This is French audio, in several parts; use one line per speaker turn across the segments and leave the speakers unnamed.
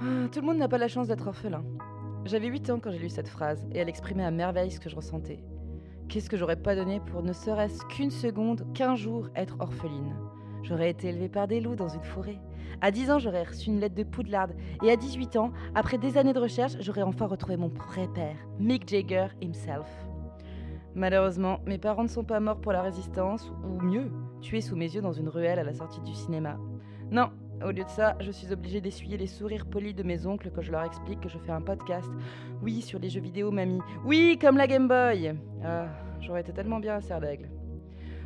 Tout le monde n'a pas la chance d'être orphelin. J'avais 8 ans quand j'ai lu cette phrase et elle exprimait à merveille ce que je ressentais. Qu'est-ce que j'aurais pas donné pour ne serait-ce qu'une seconde, qu'un jour être orpheline? J'aurais été élevée par des loups dans une forêt. À 10 ans, j'aurais reçu une lettre de Poudlard. Et à 18 ans, après des années de recherche, j'aurais enfin retrouvé mon vrai père, Mick Jagger himself. Malheureusement, mes parents ne sont pas morts pour la résistance, ou mieux, tués sous mes yeux dans une ruelle à la sortie du cinéma. Non, au lieu de ça, je suis obligée d'essuyer les sourires polis de mes oncles quand je leur explique que je fais un podcast. Oui, sur les jeux vidéo, mamie. Oui, comme la Game Boy. Ah, j'aurais été tellement bien à Serre d'Aigle.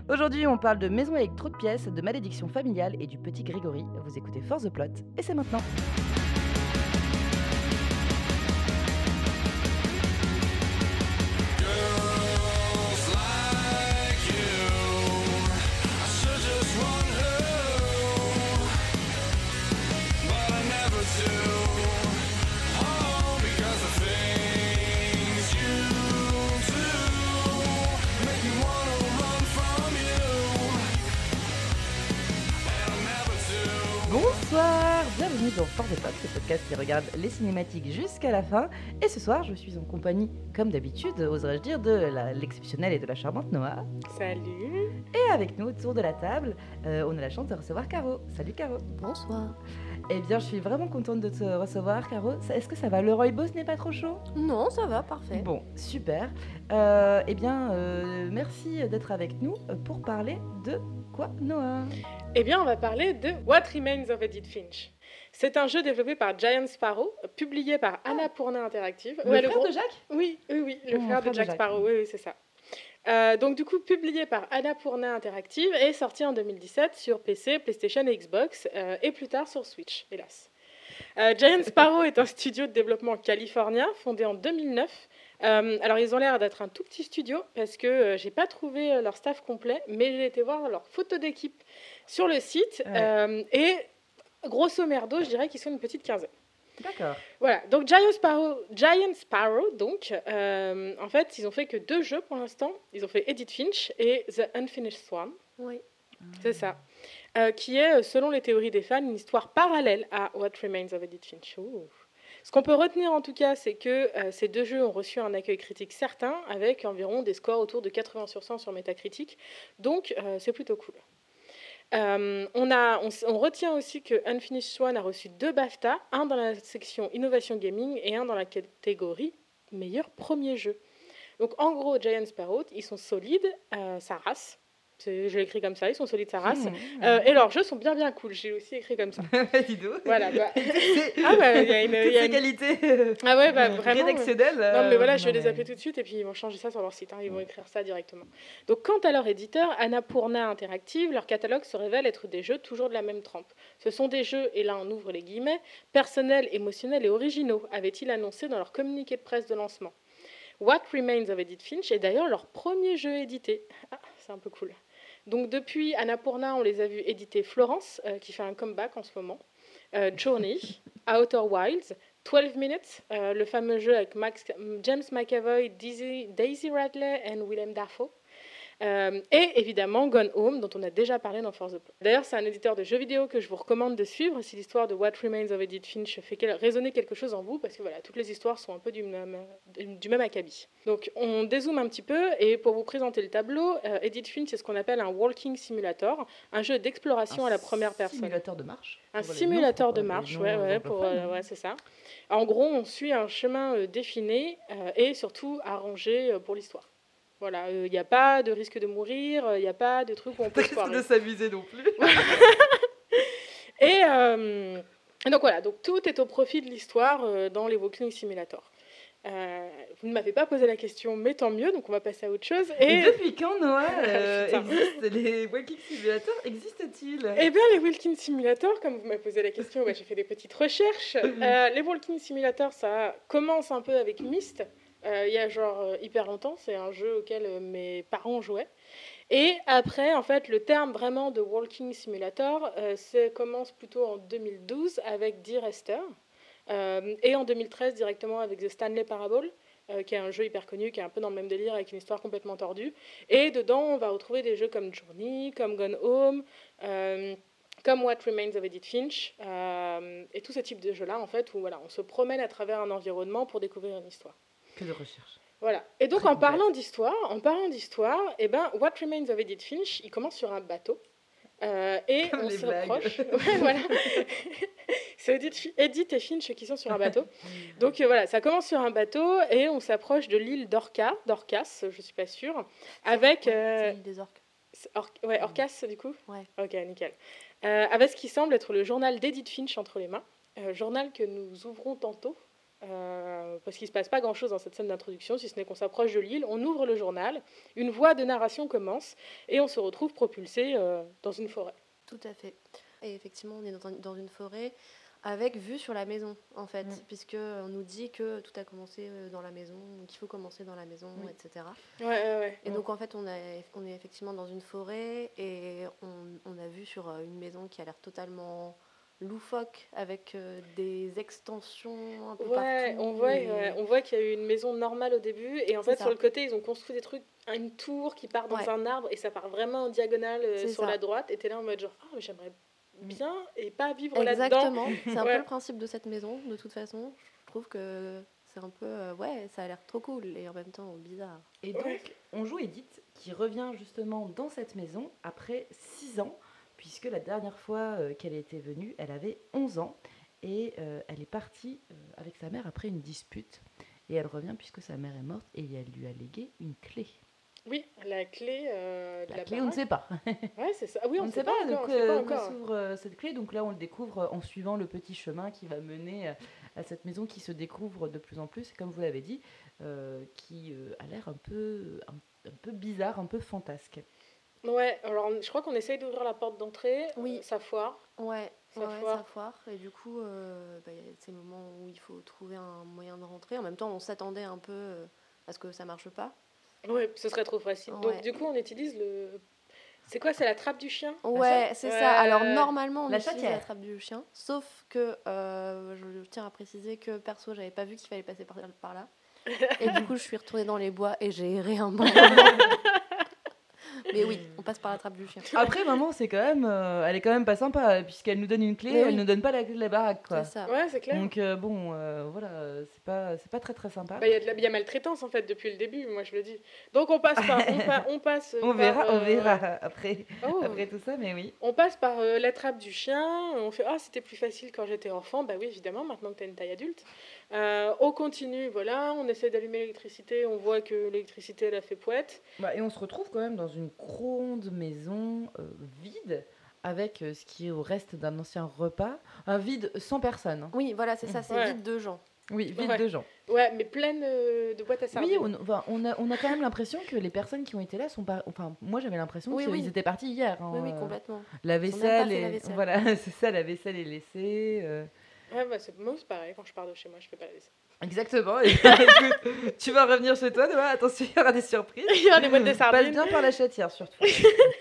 Aujourd'hui, on parle de maison avec trop de pièces, de malédiction familiale et du petit Grégory. Vous écoutez Force the Plot, et c'est maintenant.
The
Plot, le podcast qui regarde les cinématiques jusqu'à la fin. Et ce soir, je suis en compagnie, comme d'habitude, oserais-je dire, de l'exceptionnelle et de la charmante Noah.
Salut
Et avec nous, autour de la table, euh, on a la chance de recevoir Caro. Salut Caro.
Bonsoir.
Eh bien, je suis vraiment contente de te recevoir, Caro. Est-ce que ça va? Le rooibos n'est pas trop chaud?
Non, ça va, parfait.
Bon, super. Euh, eh bien, euh, merci d'être avec nous pour parler de quoi, Noah?
Eh bien, on va parler de What Remains of Edith Finch. C'est un jeu développé par Giant Sparrow, publié par Annapurna Interactive.
Le
Ouais,
frère
gros-
de Jacques
Oui, oui, oui, le
Oh,
frère de Jack Sparrow, oui, oui, c'est ça. Euh, donc du coup, publié par Annapurna Interactive et sorti en 2017 sur PC, PlayStation et Xbox, euh, et plus tard sur Switch, hélas. Euh, Giant Sparrow est un studio de développement californien fondé en 2009. Euh, alors ils ont l'air d'être un tout petit studio parce que euh, j'ai pas trouvé euh, leur staff complet, mais j'ai été voir leur photo d'équipe sur le site
Ouais.
euh, et grosso merdo, je dirais qu'ils sont une petite quinzaine.
D'accord.
Voilà, donc Giant Sparrow, Giant Sparrow donc, euh, en fait, ils ont fait que deux jeux pour l'instant. Ils ont fait Edith Finch et The Unfinished Swan,
Oui.
c'est ça. Euh, qui est, selon les théories des fans, une histoire parallèle à What Remains of Edith Finch. Ouh. Ce qu'on peut retenir en tout cas, c'est que euh, ces deux jeux ont reçu un accueil critique certain, avec environ des scores autour de 80 sur 100 sur Metacritic. Donc, euh, c'est plutôt cool. Euh, on, a, on, retient aussi que Unfinished Swan a reçu deux BAFTA, un dans la section Innovation Gaming et un dans la catégorie Meilleur premier jeu. Donc en gros, Giant Sparrow, ils sont solides, euh, sa race. Je l'ai écrit comme ça, ils sont solides, sa race.
Mmh.
Euh, et leurs jeux sont bien bien cool, j'ai aussi écrit comme ça.
Dis donc.
Voilà, bah- Ah bah, il y a une- y a une-
qualités euh,
Ah ouais, bah vraiment.
rédactionnelles.
Non, mais voilà, je vais
euh,
les appeler tout de suite et puis ils vont changer ça sur leur site. hein, ils vont écrire ça directement. Donc, quant à leur éditeur, Annapurna Interactive, leur catalogue se révèle être des jeux toujours de la même trempe. Ce sont des jeux, et là on ouvre les guillemets, personnels, émotionnels et originaux, avait-il annoncé dans leur communiqué de presse de lancement. What Remains of Edith Finch est d'ailleurs leur premier jeu édité. Ah, c'est un peu cool. Donc depuis Annapurna, on les a vus éditer Florence, euh, qui fait un comeback en ce moment, euh, Journey, Outer Wilds, 12 Minutes, euh, le fameux jeu avec James McAvoy, Daisy, Daisy Radley et Willem Dafoe. Euh, et évidemment Gone Home, dont on a déjà parlé dans Force the Plot. D'ailleurs, c'est un éditeur de jeux vidéo que je vous recommande de suivre si l'histoire de What Remains of Edith Finch fait quel- résonner quelque chose en vous, parce que voilà, toutes les histoires sont un peu du même, du même acabit. Donc, on dézoome un petit peu, et pour vous présenter le tableau, euh, Edith Finch, c'est ce qu'on appelle un walking simulator, un jeu d'exploration à la première personne.
Simulateur de marche.
Un simulateur de marche, ouais, ouais, pour, euh, ouais, c'est ça. En gros, on suit un chemin euh, défini euh, et surtout arrangé euh, pour l'histoire. Voilà, il n'y a pas de risque de mourir, il n'y a pas de truc où on peut
de s'amuser non plus.
Et, euh, et donc voilà, donc tout est au profit de l'histoire euh, dans les Walking Simulator. Euh, vous ne m'avez pas posé la question, mais tant mieux, donc on va passer à autre chose.
Et
Et,
depuis quand, Noah, euh,
Putain.
existe, les Walking Simulator existent-ils?
Eh bien, les Walking Simulator, comme vous m'avez posé la question, ouais, j'ai fait des petites recherches. Euh, les Walking Simulator, ça commence un peu avec Myst. Euh, il y a genre euh, hyper longtemps, c'est un jeu auquel euh, mes parents jouaient. Et après, en fait, le terme vraiment de Walking Simulator c'est- commence plutôt en 2012 avec Dear Esther. Et en 2013 directement avec The Stanley Parable, qui est un jeu hyper connu, qui est un peu dans le même délire avec une histoire complètement tordue. Et dedans, on va retrouver des jeux comme Journey, comme Gone Home, comme What Remains of Edith Finch, et tout ce type de jeu-là, en fait, où voilà, on se promène à travers un environnement pour découvrir une histoire.
Que de recherche.
Voilà. Et donc,
Très
en parlant d'histoire, en parlant d'histoire, eh ben, What Remains of Edith Finch, il commence sur un bateau. Euh, et
Comme
on se rapproche. Ouais, voilà. C'est Edith, et Finch qui sont sur un bateau. Donc euh, voilà, ça commence sur un bateau et on s'approche de l'île d'Orca, d'Orcas, je suis pas sûre, avec euh,
C'est l'île des orques.
c'est Or- ouais, Orcas du coup?
Ouais.
Ok, nickel. Euh, avec ce qui semble être le journal d'Edith Finch entre les mains, euh, journal que nous ouvrons tantôt. Euh, parce qu'il ne se passe pas grand-chose dans cette scène d'introduction, si ce n'est qu'on s'approche de l'île, on ouvre le journal, une voix de narration commence, et on se retrouve propulsé euh, dans une forêt.
Tout à fait. Et effectivement, on est dans, un- dans une forêt avec vue sur la maison, en fait,
Mm.
puisque on nous dit que tout a commencé euh, dans la maison, qu'il faut commencer dans la maison,
Oui.
etc.
Ouais, ouais, ouais.
Et donc, en fait, on, a, on est effectivement dans une forêt et on, on a vu sur une maison qui a l'air totalement loufoque, avec euh, des extensions un peu
Ouais,
partout.
on voit,
et-
ouais, on voit qu'il y a eu une maison normale au début, et en fait,
ça.
sur le côté, ils ont construit des trucs, une tour qui part dans
Ouais.
un arbre, et ça part vraiment en diagonale euh, sur
ça.
la droite, et t'es là en mode genre, ah, mais j'aimerais bien, et pas vivre là-dedans.
Exactement, c'est un
Ouais.
peu le principe de cette maison, de toute façon. Je trouve que c'est un peu. euh, ouais, ça a l'air trop cool et en même temps bizarre.
Et donc,
Ouais.
on joue Edith qui revient justement dans cette maison après 6 ans, puisque la dernière fois euh, qu'elle était venue, elle avait 11 ans et euh, elle est partie euh, avec sa mère après une dispute. Et elle revient puisque sa mère est morte et elle lui a légué une clé.
Oui, la clé euh, de
La,
la,
clé, on ne sait pas.
Ouais, c'est ça. Ah Oui,
on ne sait pas,
pas encore.
s'ouvre euh, cette clé. Donc là, on le découvre en suivant le petit chemin qui va mener à cette maison qui se découvre de plus en plus, et comme vous l'avez dit, qui a l'air un peu, un, un peu bizarre, un peu fantasque.
Ouais, alors je crois qu'on essaye d'ouvrir la porte d'entrée,
Oui.
euh, ça foire.
Ouais,
Ça
ouais,
foire.
ça foire. Et du coup, euh, bah, il y a ces moments où il faut trouver un moyen de rentrer. En même temps, on s'attendait un peu euh, à ce que ça marche pas.
Ouais, ce serait trop facile. Donc du coup, on utilise le... C'est quoi, c'est la trappe du chien?
Ouais, c'est
Ouais,
ça. Alors normalement, on
La
utilise
chatière.
la trappe du chien. Sauf que euh, je tiens à préciser que perso, j'avais pas vu qu'il fallait passer par, par là. Et du coup, je suis retournée dans les bois et j'ai erré un moment. Mais oui, on passe par la trappe du chien.
Après, maman, c'est quand même, euh, elle est quand même pas sympa puisqu'elle nous donne une clé, elle
oui.
nous donne pas la clé de la baraque, quoi.
C'est ça.
Ouais, c'est clair.
Donc euh, bon, euh, voilà, c'est pas, c'est pas très très sympa.
Bah, Il y a de la y a maltraitance en fait depuis le début, moi je le dis. Donc on passe par, on, pa- on passe.
on
par,
verra, on verra après,
oh,
après tout ça, mais oui.
On passe par euh, la trappe du chien, on fait Ah, c'était plus facile quand j'étais enfant. Bah oui, évidemment, maintenant que tu as une taille adulte. Euh, on continue, voilà, on essaie d'allumer l'électricité, on voit que l'électricité, elle a fait poète.
Bah, et on se retrouve quand même dans une gronde maison euh, vide, avec euh, ce qui est au reste d'un ancien repas, un vide sans personne.
Oui, voilà, c'est ça, c'est
Ouais.
vide de gens.
Oui, vide
Ouais.
de gens.
Ouais, mais pleine euh, de boîtes à sardines.
Oui, on, enfin, on, a, on a quand même l'impression que les personnes qui ont été là sont pas. Enfin, moi j'avais l'impression
Oui,
qu'ils
oui.
étaient partis hier. hein,
Oui, oui, complètement.
La vaisselle, est...
la vaisselle.
voilà, c'est ça, la vaisselle est laissée. euh.
Ouais, bah, moi, c'est pareil, quand je pars de chez moi, je fais pas la vaisselle.
Exactement. Et, écoute, tu vas revenir chez toi demain, attention, il y aura des surprises.
Il y a des boîtes de
Passe
sardines.
bien par la chatière surtout.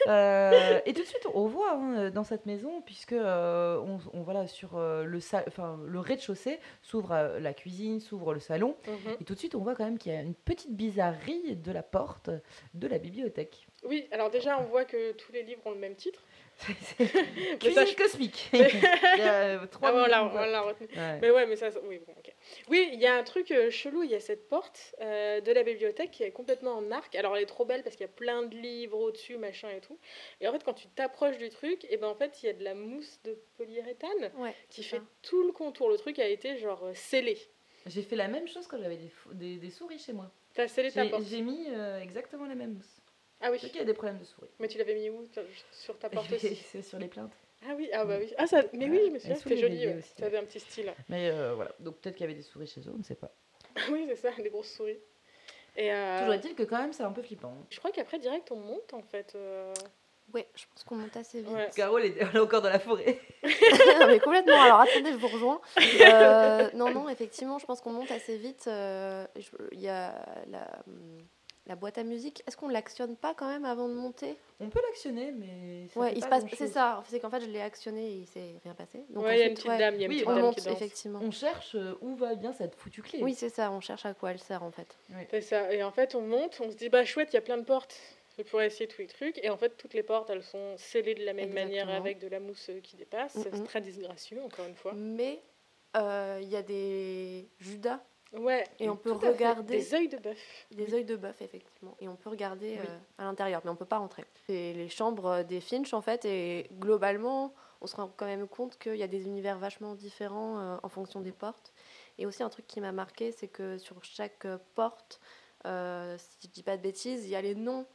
Euh, et tout de suite, on voit hein, dans cette maison, puisque euh, on, on- voilà sur euh, le sa- enfin le rez-de-chaussée s'ouvre euh, la cuisine, s'ouvre le salon,
Mhm.
et tout de suite on voit quand même qu'il y a une petite bizarrerie de la porte de la bibliothèque.
Oui, alors déjà, on voit que tous les livres ont le même titre.
Cuisine
ça, je-
cosmique. il y a euh, trois
Ah, ouais, on l'a- retenu.
Ouais.
Mais ouais, mais ça, ça- oui, bon, ok. Oui, il y a un truc euh, chelou, il y a cette porte euh, de la bibliothèque qui est complètement en arc. Alors elle est trop belle parce qu'il y a plein de livres au-dessus, machin et tout. Et en fait, quand tu t'approches du truc, et ben en fait, il y a de la mousse de polyuréthane
Ouais,
qui fait
ça.
tout le contour. Le truc a été genre euh, scellé.
J'ai fait la même chose quand j'avais des, des, des souris chez moi.
T'as scellé ta porte.
j'ai mis euh, exactement la même mousse.
Ah oui,
Je sais qu'il y a des problèmes de souris.
mais tu l'avais mis où Sur- Sur ta porte aussi?
C'est sur les plaintes.
Ah oui, ah bah oui. Ah ça, mais oui,
Ouais,
je me souviens, c'était joli. ouais. Ça avait un petit style.
Mais euh, voilà, donc peut-être qu'il y avait des souris chez eux, on ne sait pas.
oui, c'est ça, des grosses souris. Et euh,
Toujours est-il que quand même c'est un peu flippant.
je crois qu'après, direct, on monte en fait. euh,
Ouais, je pense qu'on monte assez vite.
Ouais.
Carole est, elle est encore dans la forêt.
Non, mais complètement. Alors attendez, je vous rejoins. Euh, non, non, effectivement, je pense qu'on monte assez vite. Euh, Il y a la, hum, la boîte à musique. Est-ce qu'on l'actionne pas quand même avant de monter?
On peut l'actionner, mais ça
Ouais,
fait
il se
pas
passe. C'est ça. C'est qu'en fait, je l'ai actionné et il s'est rien passé. Donc
ouais, il y a une petite
ouais,
dame, il y a une
Oui,
petite
on
dame
monte
qui danse.
effectivement.
On cherche euh, où va bien cette foutue clé?
Oui, c'est ça. On cherche à quoi elle sert en fait.
C'est ça. Et en fait, on monte, on se dit, bah chouette, il y a plein de portes. C'est pour essayer tous les trucs. Et en fait, toutes les portes, elles sont scellées de la même manière avec de la mousse euh, qui dépasse.
Mhm.
C'est très disgracieux, encore une fois.
Mais euh, il y a des Judas
Ouais,
et on peut regarder
des œils de bœuf.
des œils de bœuf, effectivement. Et on peut regarder
Oui.
euh, à l'intérieur, mais on peut pas rentrer. C'est les chambres euh, des Finch, en fait, et globalement, on se rend quand même compte qu'il y a des univers vachement différents euh, en fonction des portes. Et aussi, un truc qui m'a marqué, c'est que sur chaque porte, euh, si je dis pas de bêtises, il y a les noms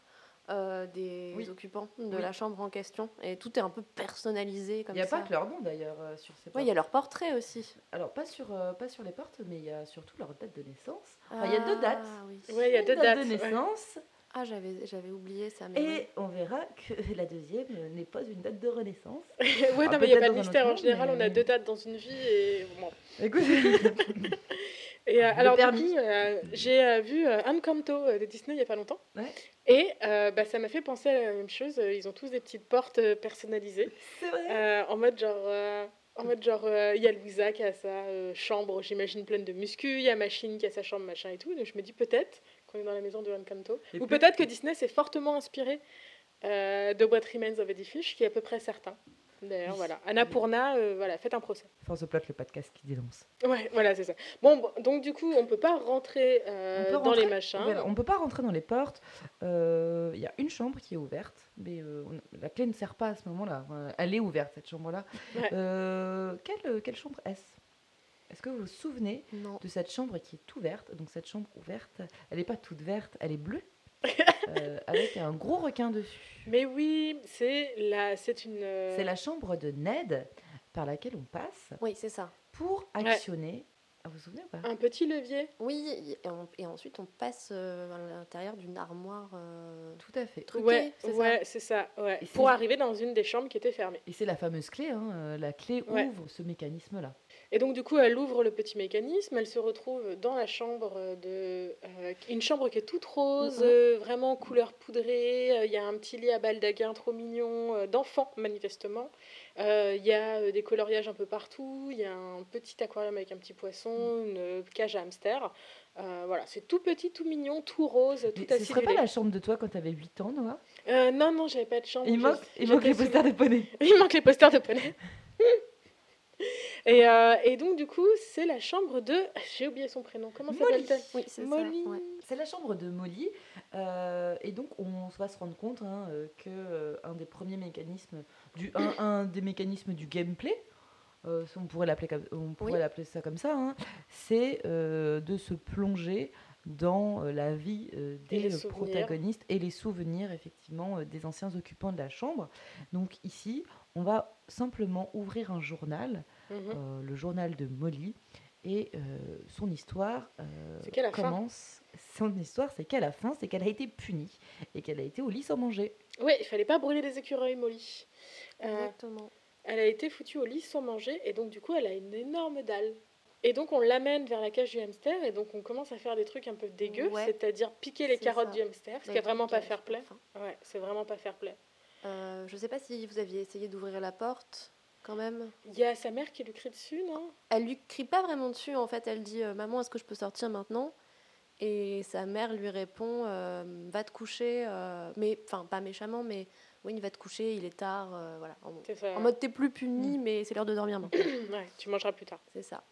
euh, des
Oui.
occupants de
Oui.
la chambre en question. Et tout est un peu personnalisé
Il
comme
n'y a
ça.
pas que leur nom d'ailleurs euh, sur ces
Ouais, il y a
portes.
leur portrait aussi.
Alors pas sur, euh, pas sur les portes, mais il y a surtout leur date de naissance. Enfin, il y a deux dates.
Ah, oui.
Ouais, il y a deux
date
dates.
de
ouais.
naissance
Ah, j'avais, j'avais oublié ça. Mais
et
oui.
on verra que la deuxième euh, n'est pas une date de renaissance.
ouais,
Ah,
non, mais il n'y a pas de mystère. En général,
mais-
on a deux dates dans une vie. Et bon.
Écoute,
Et euh, alors, euh, j'ai euh, vu Encanto euh, de Disney il n'y a pas longtemps.
Ouais.
Et euh, bah, ça m'a fait penser à la même chose. Ils ont tous des petites portes personnalisées.
c'est vrai.
En mode genre. en mode genre, il y a Louisa qui a sa chambre, j'imagine, pleine de muscu, il y a Machine qui a sa chambre, machin et tout. Donc je me dis peut-être qu'on est dans la maison de Encanto.
Et
Ou
peut-
peut-être que Disney s'est fortement inspiré de What Remains of Edith Finch, qui est à peu près certain. D'ailleurs,
Oui.
voilà. Annapurna, euh, voilà, faites un procès.
Force plot, le podcast qui dénonce.
Ouais, voilà, c'est ça. Bon, donc du coup, on peut pas rentrer euh,
peut
dans
rentrer,
les machins.
Voilà, on peut pas rentrer dans les portes. Euh, Il y a une chambre qui est ouverte, mais euh, on- la clé ne sert pas à ce moment-là. Euh, Elle est ouverte cette chambre-là.
Ouais.
Euh, quelle, quelle chambre est-ce? Est-ce que vous vous souvenez
Non.
de cette chambre qui est ouverte? Donc cette chambre ouverte, elle n'est pas toute verte, elle est bleue, euh, avec un gros requin dessus.
Mais oui, c'est la, c'est une. euh,
C'est la chambre de Ned par laquelle on passe
Oui, c'est ça.
pour actionner. Ah, vous vous souvenez ou pas?
Un petit levier.
Oui, et, on- et ensuite on passe euh, à l'intérieur d'une armoire euh,
Tout à fait.
truquée,
ouais,
c'est
ouais, c'est ça. Ouais. Pour
c'est-
arriver dans une des chambres qui était fermée.
Et c'est la fameuse clé, hein, la clé
Ouais.
ouvre ce mécanisme-là.
Et donc du coup, elle ouvre le petit mécanisme, elle se retrouve dans la chambre de euh, une chambre qui est toute rose,
Mhm.
euh, vraiment couleur poudrée. Euh, Il y a un petit lit à baldaquin trop mignon d'enfant manifestement. Il y a des coloriages un peu partout. Il y a un petit aquarium avec un petit poisson, une euh, cage à hamster. Voilà, c'est tout petit, tout mignon, tout rose, tout
Mais ce serait pas la chambre de toi quand t'avais 8 ans, Noah?
Non, non, j'avais pas de chambre.
Il manque, il manque les posters de poney.
Il manque les posters de poney. Et, euh, et donc, du coup, c'est la chambre de. J'ai oublié son prénom. Comment
Molly.
s'appelle-t-elle?
Oui, c'est.
Molly.
ouais.
C'est la chambre de Molly. euh, et donc, on va se rendre compte hein, euh, que euh, un des premiers mécanismes, du, un, un des mécanismes du gameplay, on pourrait l'appeler on pourrait
Oui.
l'appeler ça comme ça, hein, c'est de se plonger dans la vie euh, des protagonistes et les souvenirs effectivement euh, des anciens occupants de la chambre. Donc ici, on va simplement ouvrir un journal
Mhm.
euh, le journal de Molly. Et euh, son histoire euh,
fin.
commence. Son histoire, c'est qu'à la fin, c'est qu'elle a été punie et qu'elle a été au lit sans manger.
Ouais, il fallait pas brûler les écureuils, Molly. Euh,
Exactement.
elle a été foutue au lit sans manger et donc, du coup, elle a une énorme dalle. Et donc, on l'amène vers la cage du hamster et donc, on commence à faire des trucs un peu dégueux,
Ouais.
c'est-à-dire piquer les carottes
ça.
du hamster, ce qui est vraiment pas fair play.
enfin,
Ouais, c'est vraiment pas fair play.
euh, je sais pas si vous aviez essayé d'ouvrir la porte quand même.
Il y a sa mère qui lui crie dessus, non?
Elle lui crie pas vraiment dessus en fait. Elle dit euh, Maman, est-ce que je peux sortir maintenant? Et sa mère lui répond euh, Va te coucher. euh, mais enfin, pas méchamment, mais oui, va te coucher, il est tard. euh, voilà. En, en mode T'es plus puni, mais c'est l'heure de dormir maintenant.
Ouais, tu mangeras plus tard.
c'est ça.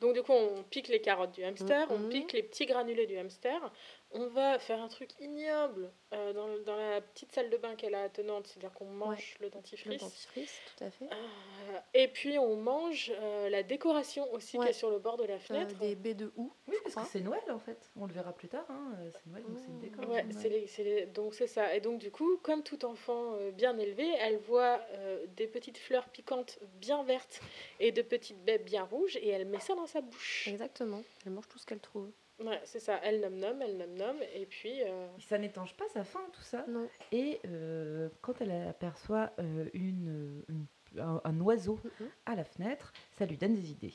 Donc du coup, on pique les carottes du hamster, on
Mhm.
pique les petits granulés du hamster. On va faire un truc ignoble euh, dans, dans la petite salle de bain qu'elle a attenante, c'est-à-dire qu'on mange le
Le
dentifrice.
dentifrice, tout à fait.
Euh, et puis on mange euh, la décoration aussi
Ouais.
qui est sur le bord de la
Euh,
fenêtre.
des baies de houx.
Oui, parce que c'est Noël en fait. On le verra plus tard. hein, C'est Noël, donc c'est une décoration.
Ouais,
de
c'est
Noël.
les- c'est les- donc c'est ça. Et donc du coup, comme tout enfant euh, bien élevé, elle voit euh, des petites fleurs piquantes bien vertes et de petites baies bien rouges et elle met ça dans sa bouche.
Exactement. Elle mange tout ce qu'elle trouve.
Ouais, c'est ça. Elle nomme nomme, elle nomme nomme et puis. euh,
Et Ça n'étanche pas sa faim, tout ça?
Non.
Et euh, quand elle aperçoit euh, une, une- un, un oiseau
Mhm.
à la fenêtre, ça lui donne des idées.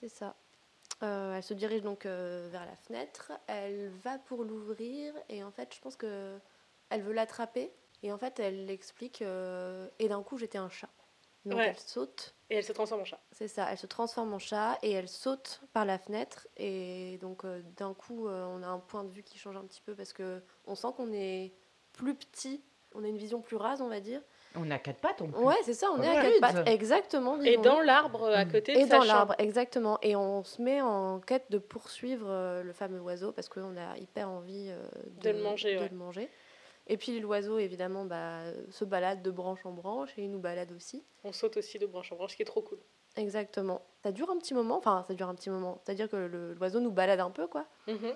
C'est ça. Euh, elle se dirige donc euh, vers la fenêtre. Elle va pour l'ouvrir et en fait, je pense que elle veut l'attraper. Et en fait, elle l'explique. euh, et d'un coup, j'étais un chat. Donc
Ouais.
elle saute.
Et elle se transforme en chat.
C'est ça. Elle se transforme en chat et elle saute par la fenêtre. Et donc euh, d'un coup, euh, on a un point de vue qui change un petit peu parce que on sent qu'on est plus petit. On a une vision plus rase, on va dire.
On a quatre pattes, on peut.
Ouais, c'est ça, on
Ah
est à quatre pattes. Exactement.
Et dans l'arbre à côté de
Et
sa
dans l'arbre, exactement. Et on se met en quête de poursuivre euh, le fameux oiseau parce qu'on a hyper envie
De le manger,
de
ouais.
le manger. Et puis l'oiseau, évidemment, bah, se balade de branche en branche et il nous balade aussi.
On saute aussi de branche en branche, ce qui est trop cool.
Exactement. Ça dure un petit moment, enfin, ça dure un petit moment. C'est-à-dire que l'oiseau nous balade un peu, quoi.
Mhm.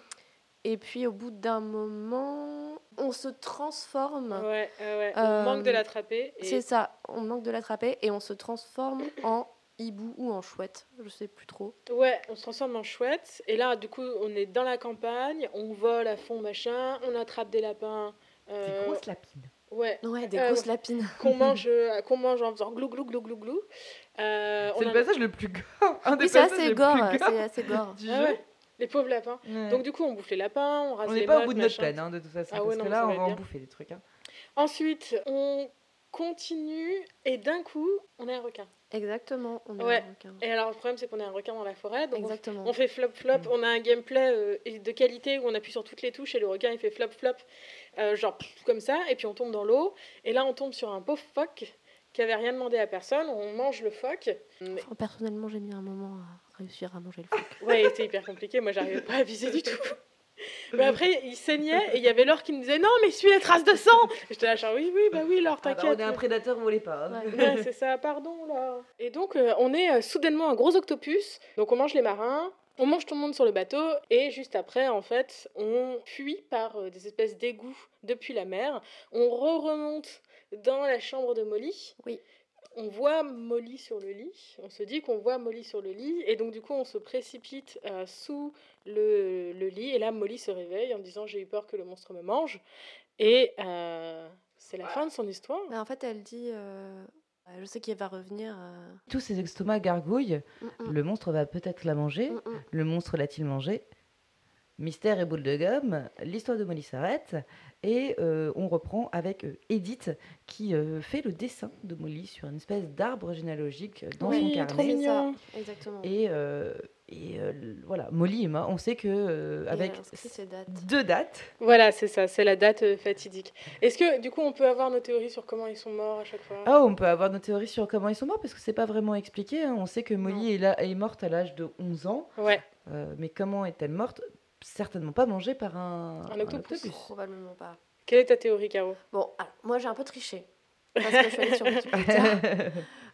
Et puis au bout d'un moment, on se transforme.
Ouais, ouais, ouais.
Euh,
On manque de l'attraper. et-
C'est ça, on manque de l'attraper et on se transforme en hibou ou en chouette, je sais plus trop.
Ouais, on se transforme en chouette. Et là, du coup, on est dans la campagne, on vole à fond, machin, on attrape des lapins.
Des
euh,
grosses lapines.
ouais,
Ouais, des
Euh,
grosses lapines.
qu'on mange, euh, qu'on mange en faisant glou glou glou glou glou. Euh, on
C'est le passage le plus gore. Un des
Oui, c'est assez gore, c'est assez gore.
du
Ah
jeu.
ouais, les pauvres lapins.
Ouais.
Donc du coup, on bouffe les lapins, on rase
on
les
n'est pas au bout de notre
machin.
peine, hein, de toute façon.
Ah ouais,
parce
non,
que là, on va en bouffer des trucs. hein.
Ensuite, on continue et d'un coup, on est un requin.
Exactement, on est
Ouais.
un requin.
Et alors, le problème, c'est qu'on est un requin dans la forêt. Donc on-
Exactement.
On fait flop flop,
Mm.
on a un gameplay euh, de qualité où on appuie sur toutes les touches et le requin il fait flop flop, euh, genre pff, comme ça, et puis on tombe dans l'eau. Et là on tombe sur un pauvre phoque qui avait rien demandé à personne, on mange le phoque. Mais-
Enfin, personnellement, j'ai mis un moment à réussir à manger le phoque.
Ouais, c'était hyper compliqué, moi j'arrivais pas à viser du tout. Mais après il saignait et il y avait Laure qui me disait non mais suis les traces de sang J'étais là genre oui oui bah oui Laure
Ah bah,
t'inquiète.
on est un prédateur, vous voulez pas. hein.
Ouais.
Ouais, c'est ça, pardon là. Et donc, euh, on est euh, soudainement un gros octopus. Donc, on mange les marins, on mange tout le monde sur le bateau, et juste après, en fait, on fuit par euh, des espèces d'égouts depuis la mer. On re-remonte dans la chambre de Molly.
Oui.
On voit Molly sur le lit. On se dit qu'on voit Molly sur le lit, et donc, du coup, on se précipite euh, sous le, le lit. Et là, Molly se réveille en disant J'ai eu peur que le monstre me mange. Et euh, c'est la fin de son histoire.
Mais en fait, elle dit euh, Je sais qu'il va revenir. euh,
Tous ces estomacs gargouillent.
mm, mm,
Le monstre va peut-être la manger.
mm, mm.
Le monstre l'a-t-il mangé? Mystère et boule de gomme, l'histoire de Molly s'arrête et euh, on reprend avec euh, Edith qui euh, fait le dessin de Molly sur une espèce d'arbre généalogique dans
Oui,
son
trop
carnet.
mignon.
Exactement.
Et, euh, et euh, voilà, Molly et moi, on sait que euh, avec
dates?
deux dates,
Voilà, c'est ça, c'est la date euh, fatidique. Est-ce que du coup on peut avoir nos théories sur comment ils sont morts à chaque fois?
Ah, on peut avoir nos théories sur comment ils sont morts parce que c'est pas vraiment expliqué. hein. On sait que Molly est, là, est morte à l'âge de 11 ans,
Ouais,
euh, mais comment est-elle morte? Certainement pas mangée par un,
Un octopus.
Probablement pas.
quelle est ta théorie, Caro?
Bon, alors, moi j'ai un peu triché. Parce que je suis allée sur Wikipédia.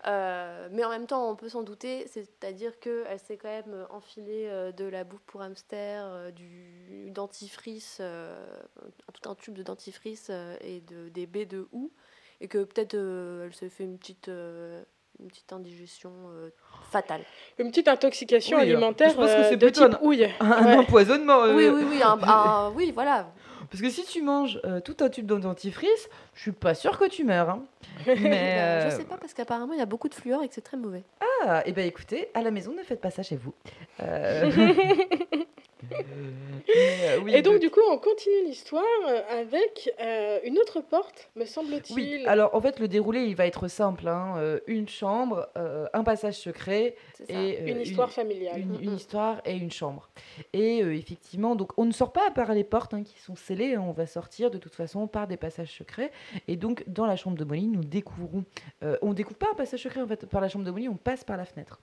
Euh, mais en même temps, on peut s'en douter, c'est-à-dire qu'elle s'est quand même enfilée euh, de la bouffe pour hamster, euh, du dentifrice, euh, tout un tube de dentifrice euh, et de, des baies de houx, et que peut-être euh, elle s'est fait une petite, euh, une petite indigestion euh, fatale.
Une petite intoxication
Oui,
alimentaire
je pense que
euh,
c'est
de type
un-
houille.
un
Ouais.
empoisonnement. euh,
Oui, oui, oui, un- un- oui, voilà.
Parce que si tu manges euh, tout un tube de dentifrice, je suis pas sûre que tu meurs. hein. Mais,
Ben, Je
euh,
sais pas, parce qu'apparemment il y a beaucoup de fluor et que c'est très mauvais.
Ah, et ben écoutez, à la maison, ne faites pas ça chez vous. Euh, oui,
Et donc
de-
du coup on continue l'histoire avec euh, une autre porte, me semble-t-il.
Oui, alors en fait, le déroulé, il va être simple. hein. Euh, une chambre, euh, un passage secret et
une histoire familiale.
une, une histoire et une chambre. Et effectivement, donc on ne sort pas par les portes hein, qui sont scellées, hein, on va sortir de toute façon par des passages secrets. Et donc dans la chambre de Molly, nous découvrons, on découvre pas un passage secret en fait par la chambre de Molly, on passe par la fenêtre,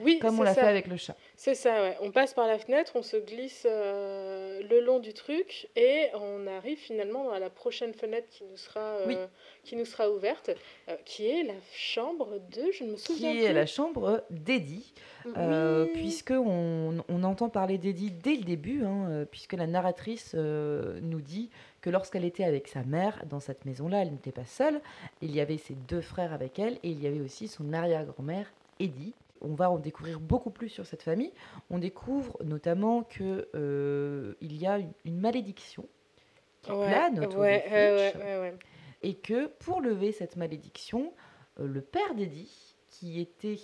Oui,
comme on l'a fait avec le chat.
C'est ça, ouais. On passe par la fenêtre, on se glisse euh, le long du truc et on arrive finalement à la prochaine fenêtre qui nous sera, euh,
Oui.
qui nous sera ouverte, euh, qui est la chambre de, je ne me souviens
Qui
plus.
est la chambre d'Eddie,
Oui.
puisque on, on entend parler d'Eddie dès le début, hein, puisque la narratrice nous dit que lorsqu'elle était avec sa mère dans cette maison-là, elle n'était pas seule. Il y avait ses deux frères avec elle et il y avait aussi son arrière-grand-mère, Eddie. On va en découvrir beaucoup plus sur cette famille. On découvre notamment que euh, il y a une, une malédiction qui
Ouais,
plane autour
ouais,
de
ouais,
Fitch,
ouais, ouais, ouais.
et que pour lever cette malédiction, euh, le père d'Eddie, qui était,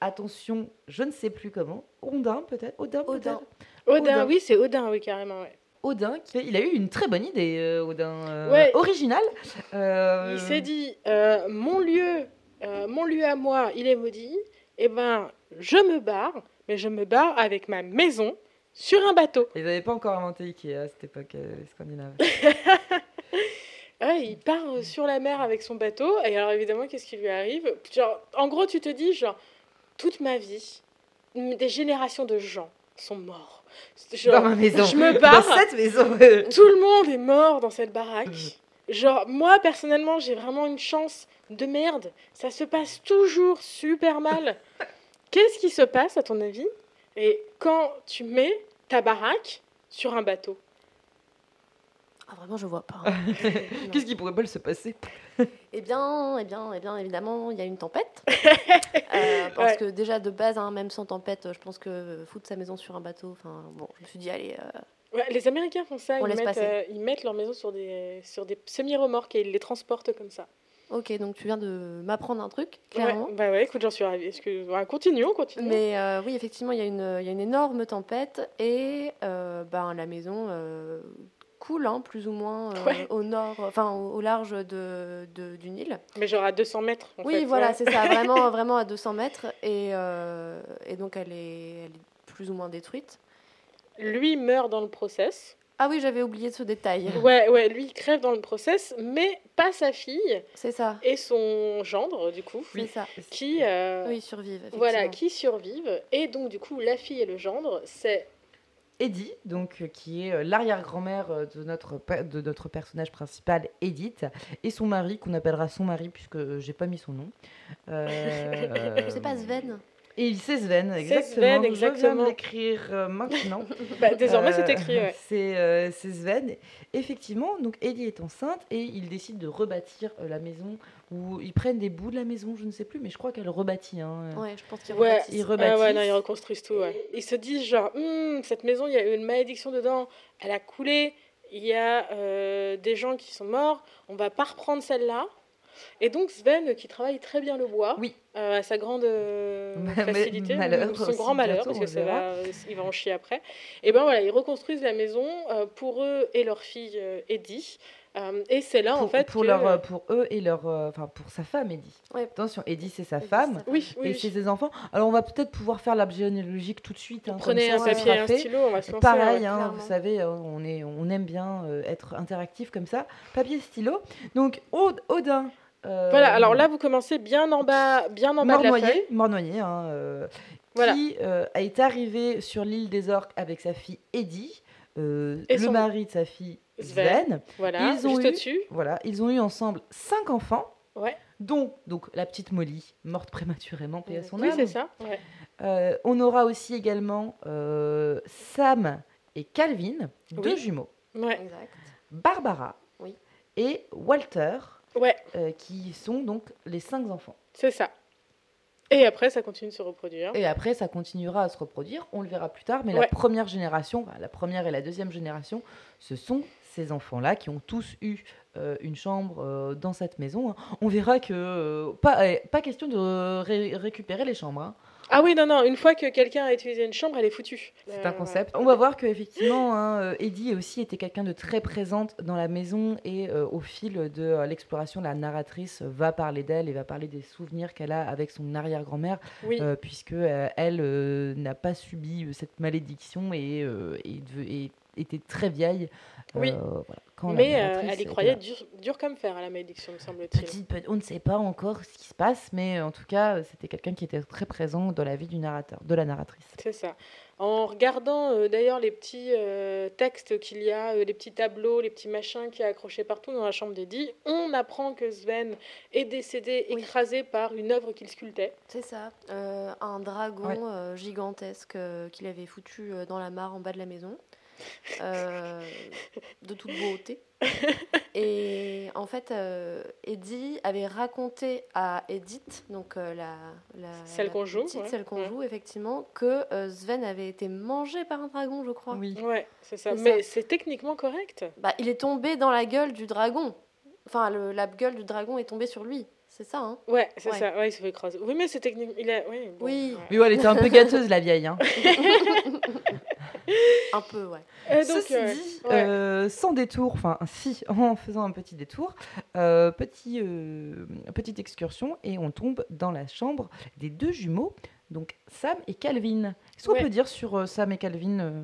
attention, je ne sais plus comment, Odin peut-être, Odin
Odin.
Odin,
Odin.
oui, c'est Odin, oui, carrément, ouais.
Odin, qui, il a eu une très bonne idée, euh, Odin, euh,
Ouais.
original. Euh,
Il s'est dit, euh, mon lieu, euh, mon lieu à moi, il est maudit. Eh ben, je me barre, mais je me barre avec ma maison sur un bateau.
Ils n'avaient pas encore inventé Ikea à cette époque euh, scandinave.
Ouais, il part euh, sur la mer avec son bateau, et alors évidemment, qu'est-ce qui lui arrive? Genre, En gros, tu te dis, genre, toute ma vie, des générations de gens sont morts. Genre,
Dans ma maison.
je me barre.
Dans cette maison.
tout le monde est mort dans cette baraque. Genre, moi, personnellement, j'ai vraiment une chance de merde. Ça se passe toujours super mal. Qu'est-ce qui se passe, à ton avis? Et quand tu mets ta baraque sur un bateau?
Ah, vraiment, je vois pas. hein.
Qu'est-ce qui pourrait mal se passer?
Eh bien, eh bien, eh bien, évidemment, il y a une tempête. Euh, parce
Ouais.
que déjà, de base, hein, même sans tempête, je pense que foutre sa maison sur un bateau, enfin, bon, je me suis dit, allez, euh,
Ouais, les Américains font ça.
On
ils,
laisse
mettent,
passer.
euh, ils mettent leur maison sur des, sur des semi-remorques et ils les transportent comme ça.
Ok, donc tu viens de m'apprendre un truc,
Ouais,
clairement.
bah ouais, écoute, j'en suis ravie. Est-ce que... ouais, continuons, continuons.
Mais euh, oui, effectivement, il y, a une- il y a une énorme tempête et euh, ben, la maison euh, coule, hein, plus ou moins,
Ouais.
au nord, enfin, au, au large de, de- du Nil.
Mais genre à 200 mètres. En
oui,
fait,
voilà,
ouais.
c'est ça, vraiment, vraiment à 200 mètres. Et, et donc, elle est, elle est plus ou moins détruite.
Lui meurt dans le process.
Ah oui, j'avais oublié ce détail.
Ouais, ouais, lui il crève dans le process, mais pas sa fille
C'est ça,
et son gendre, du coup,
c'est ça.
qui, euh,
Oui, ils survivent.
voilà, qui survivent. Et donc, du coup, la fille et le gendre, c'est
Eddie, donc, euh, qui est euh, l'arrière-grand-mère euh, de notre, de notre personnage principal, Edith, et son mari, qu'on appellera son mari, puisque j'ai pas mis son nom. Euh,
C'est pas Sven
Et c'est Sven,
C'est
exactement.
Sven,
Je viens
exactement.
de l'écrire euh, maintenant.
bah, désormais
Euh,
c'est écrit, ouais.
C'est euh, Sven. Effectivement, donc Eddie est enceinte et il décide de rebâtir euh, la maison. Ou ils prennent des bouts de la maison, je ne sais plus, mais je crois qu'elle rebâtit. hein.
Ouais, je pense qu'il
Ouais,
rebâtissent.
ils rebâtissent.
ouais, non, ils reconstruisent tout, ouais. Ils se disent genre, Hum, cette maison, il y a eu une malédiction dedans, elle a coulé, il y a euh, des gens qui sont morts, on va pas reprendre celle-là. Et donc Sven, qui travaille très bien le bois,
Oui.
euh, à sa grande euh, facilité,
malheur
son
aussi,
grand malheur,
bientôt,
parce
on
que ça va, il va en chier après. Et ben voilà, ils reconstruisent la maison euh, pour eux et leur fille euh, Eddie. Euh, et c'est là
pour,
en fait
pour
que-
leur, euh, pour eux et leur, euh, enfin pour sa femme Eddie.
Ouais.
Attention, Eddie c'est sa
Eddie,
femme
Oui, oui.
et c'est ses enfants. Alors on va peut-être pouvoir faire l'arbre généalogique tout de suite. hein,
Prenez un
ça
papier et un
fait.
stylo, on va se lancer.
Pareil,
ouais.
hein, vous savez, euh, on, est, on aime bien euh, être interactif comme ça. Papier, stylo. Donc, Aud- Odin. Euh,
Voilà, alors là, vous commencez bien en bas, bien en bas de la feuille.
Mort-noyé, hein, euh,
Voilà.
qui euh, est arrivé sur l'île des Orques avec sa fille Eddie, euh,
Et
le
son-
mari de sa fille
Sven.
Sven.
Voilà,
Ils ont
juste
eu-
au-dessus.
Voilà, ils ont eu ensemble cinq enfants,
Ouais.
dont donc la petite Molly, morte prématurément, paix à son
Oui,
âme.
c'est ça. Ouais.
Euh, on aura aussi également euh, Sam et Calvin, deux jumeaux,
Ouais.
Exact.
Barbara
Oui.
et Walter,
Ouais,
euh, qui sont donc les cinq enfants.
c'est ça. Et après, ça continue de se reproduire.
Et après, ça continuera à se reproduire, on le verra plus tard, mais la première génération, la première et la deuxième génération, ce sont ces enfants-là qui ont tous eu euh, une chambre euh, dans cette maison. hein. On verra que pas, euh, pas question de ré- récupérer les chambres. hein.
Ah oui, non, non, une fois que quelqu'un a utilisé une chambre, elle est foutue.
C'est
Euh,
un concept. On va voir que effectivement, hein, euh, Eddie aussi était quelqu'un de très présente dans la maison et euh, au fil de euh, l'exploration, la narratrice va parler d'elle et va parler des souvenirs qu'elle a avec son arrière-grand-mère,
Oui,
euh, puisque euh, elle euh, n'a pas subi euh, cette malédiction et, euh, et de- et était très vieille. euh,
Oui.
voilà, quand la
mais euh, elle y croyait dur, dur comme fer à la malédiction, me semble-t-il.
On ne sait pas encore ce qui se passe, mais en tout cas, euh, c'était quelqu'un qui était très présent dans la vie du narrateur, de la narratrice.
C'est ça. En regardant euh, d'ailleurs les petits euh, textes qu'il y a, euh, les petits tableaux, les petits machins qui est accrochés partout dans la chambre d'Eddie, on apprend que Sven est décédé
Oui.
écrasé par une œuvre qu'il sculptait.
C'est ça. Euh, un dragon
Ouais.
euh, gigantesque euh, qu'il avait foutu euh, dans la mare en bas de la maison. Euh, de toute beauté. Et en fait, euh, Eddie avait raconté à Edith, donc euh, la, la,
Celle qu'on joue, ouais.
celle qu'on
Ouais.
joue, effectivement, que euh, Sven avait été mangé par un dragon, je crois.
Oui.
Ouais, c'est ça. Mais c'est techniquement correct.
Bah, il est tombé dans la gueule du dragon. Enfin, le- la gueule du dragon est tombée sur lui. C'est ça, hein
Ouais, c'est
Ouais.
ça. Ouais, il se fait écraser. Oui, mais c'est technique. Il a. Oui. bon,
Oui.
ouais.
Mais ouais, elle était un peu gâteuse, la vieille. hein.
Un peu, ouais.
Euh, donc,
Ceci
euh,
dit,
ouais.
euh, sans détour, enfin si, en faisant un petit détour, euh, petit, euh, petite excursion et on tombe dans la chambre des deux jumeaux, donc Sam et Calvin. Qu'est-ce qu'on
Ouais.
peut dire sur euh, Sam et Calvin euh?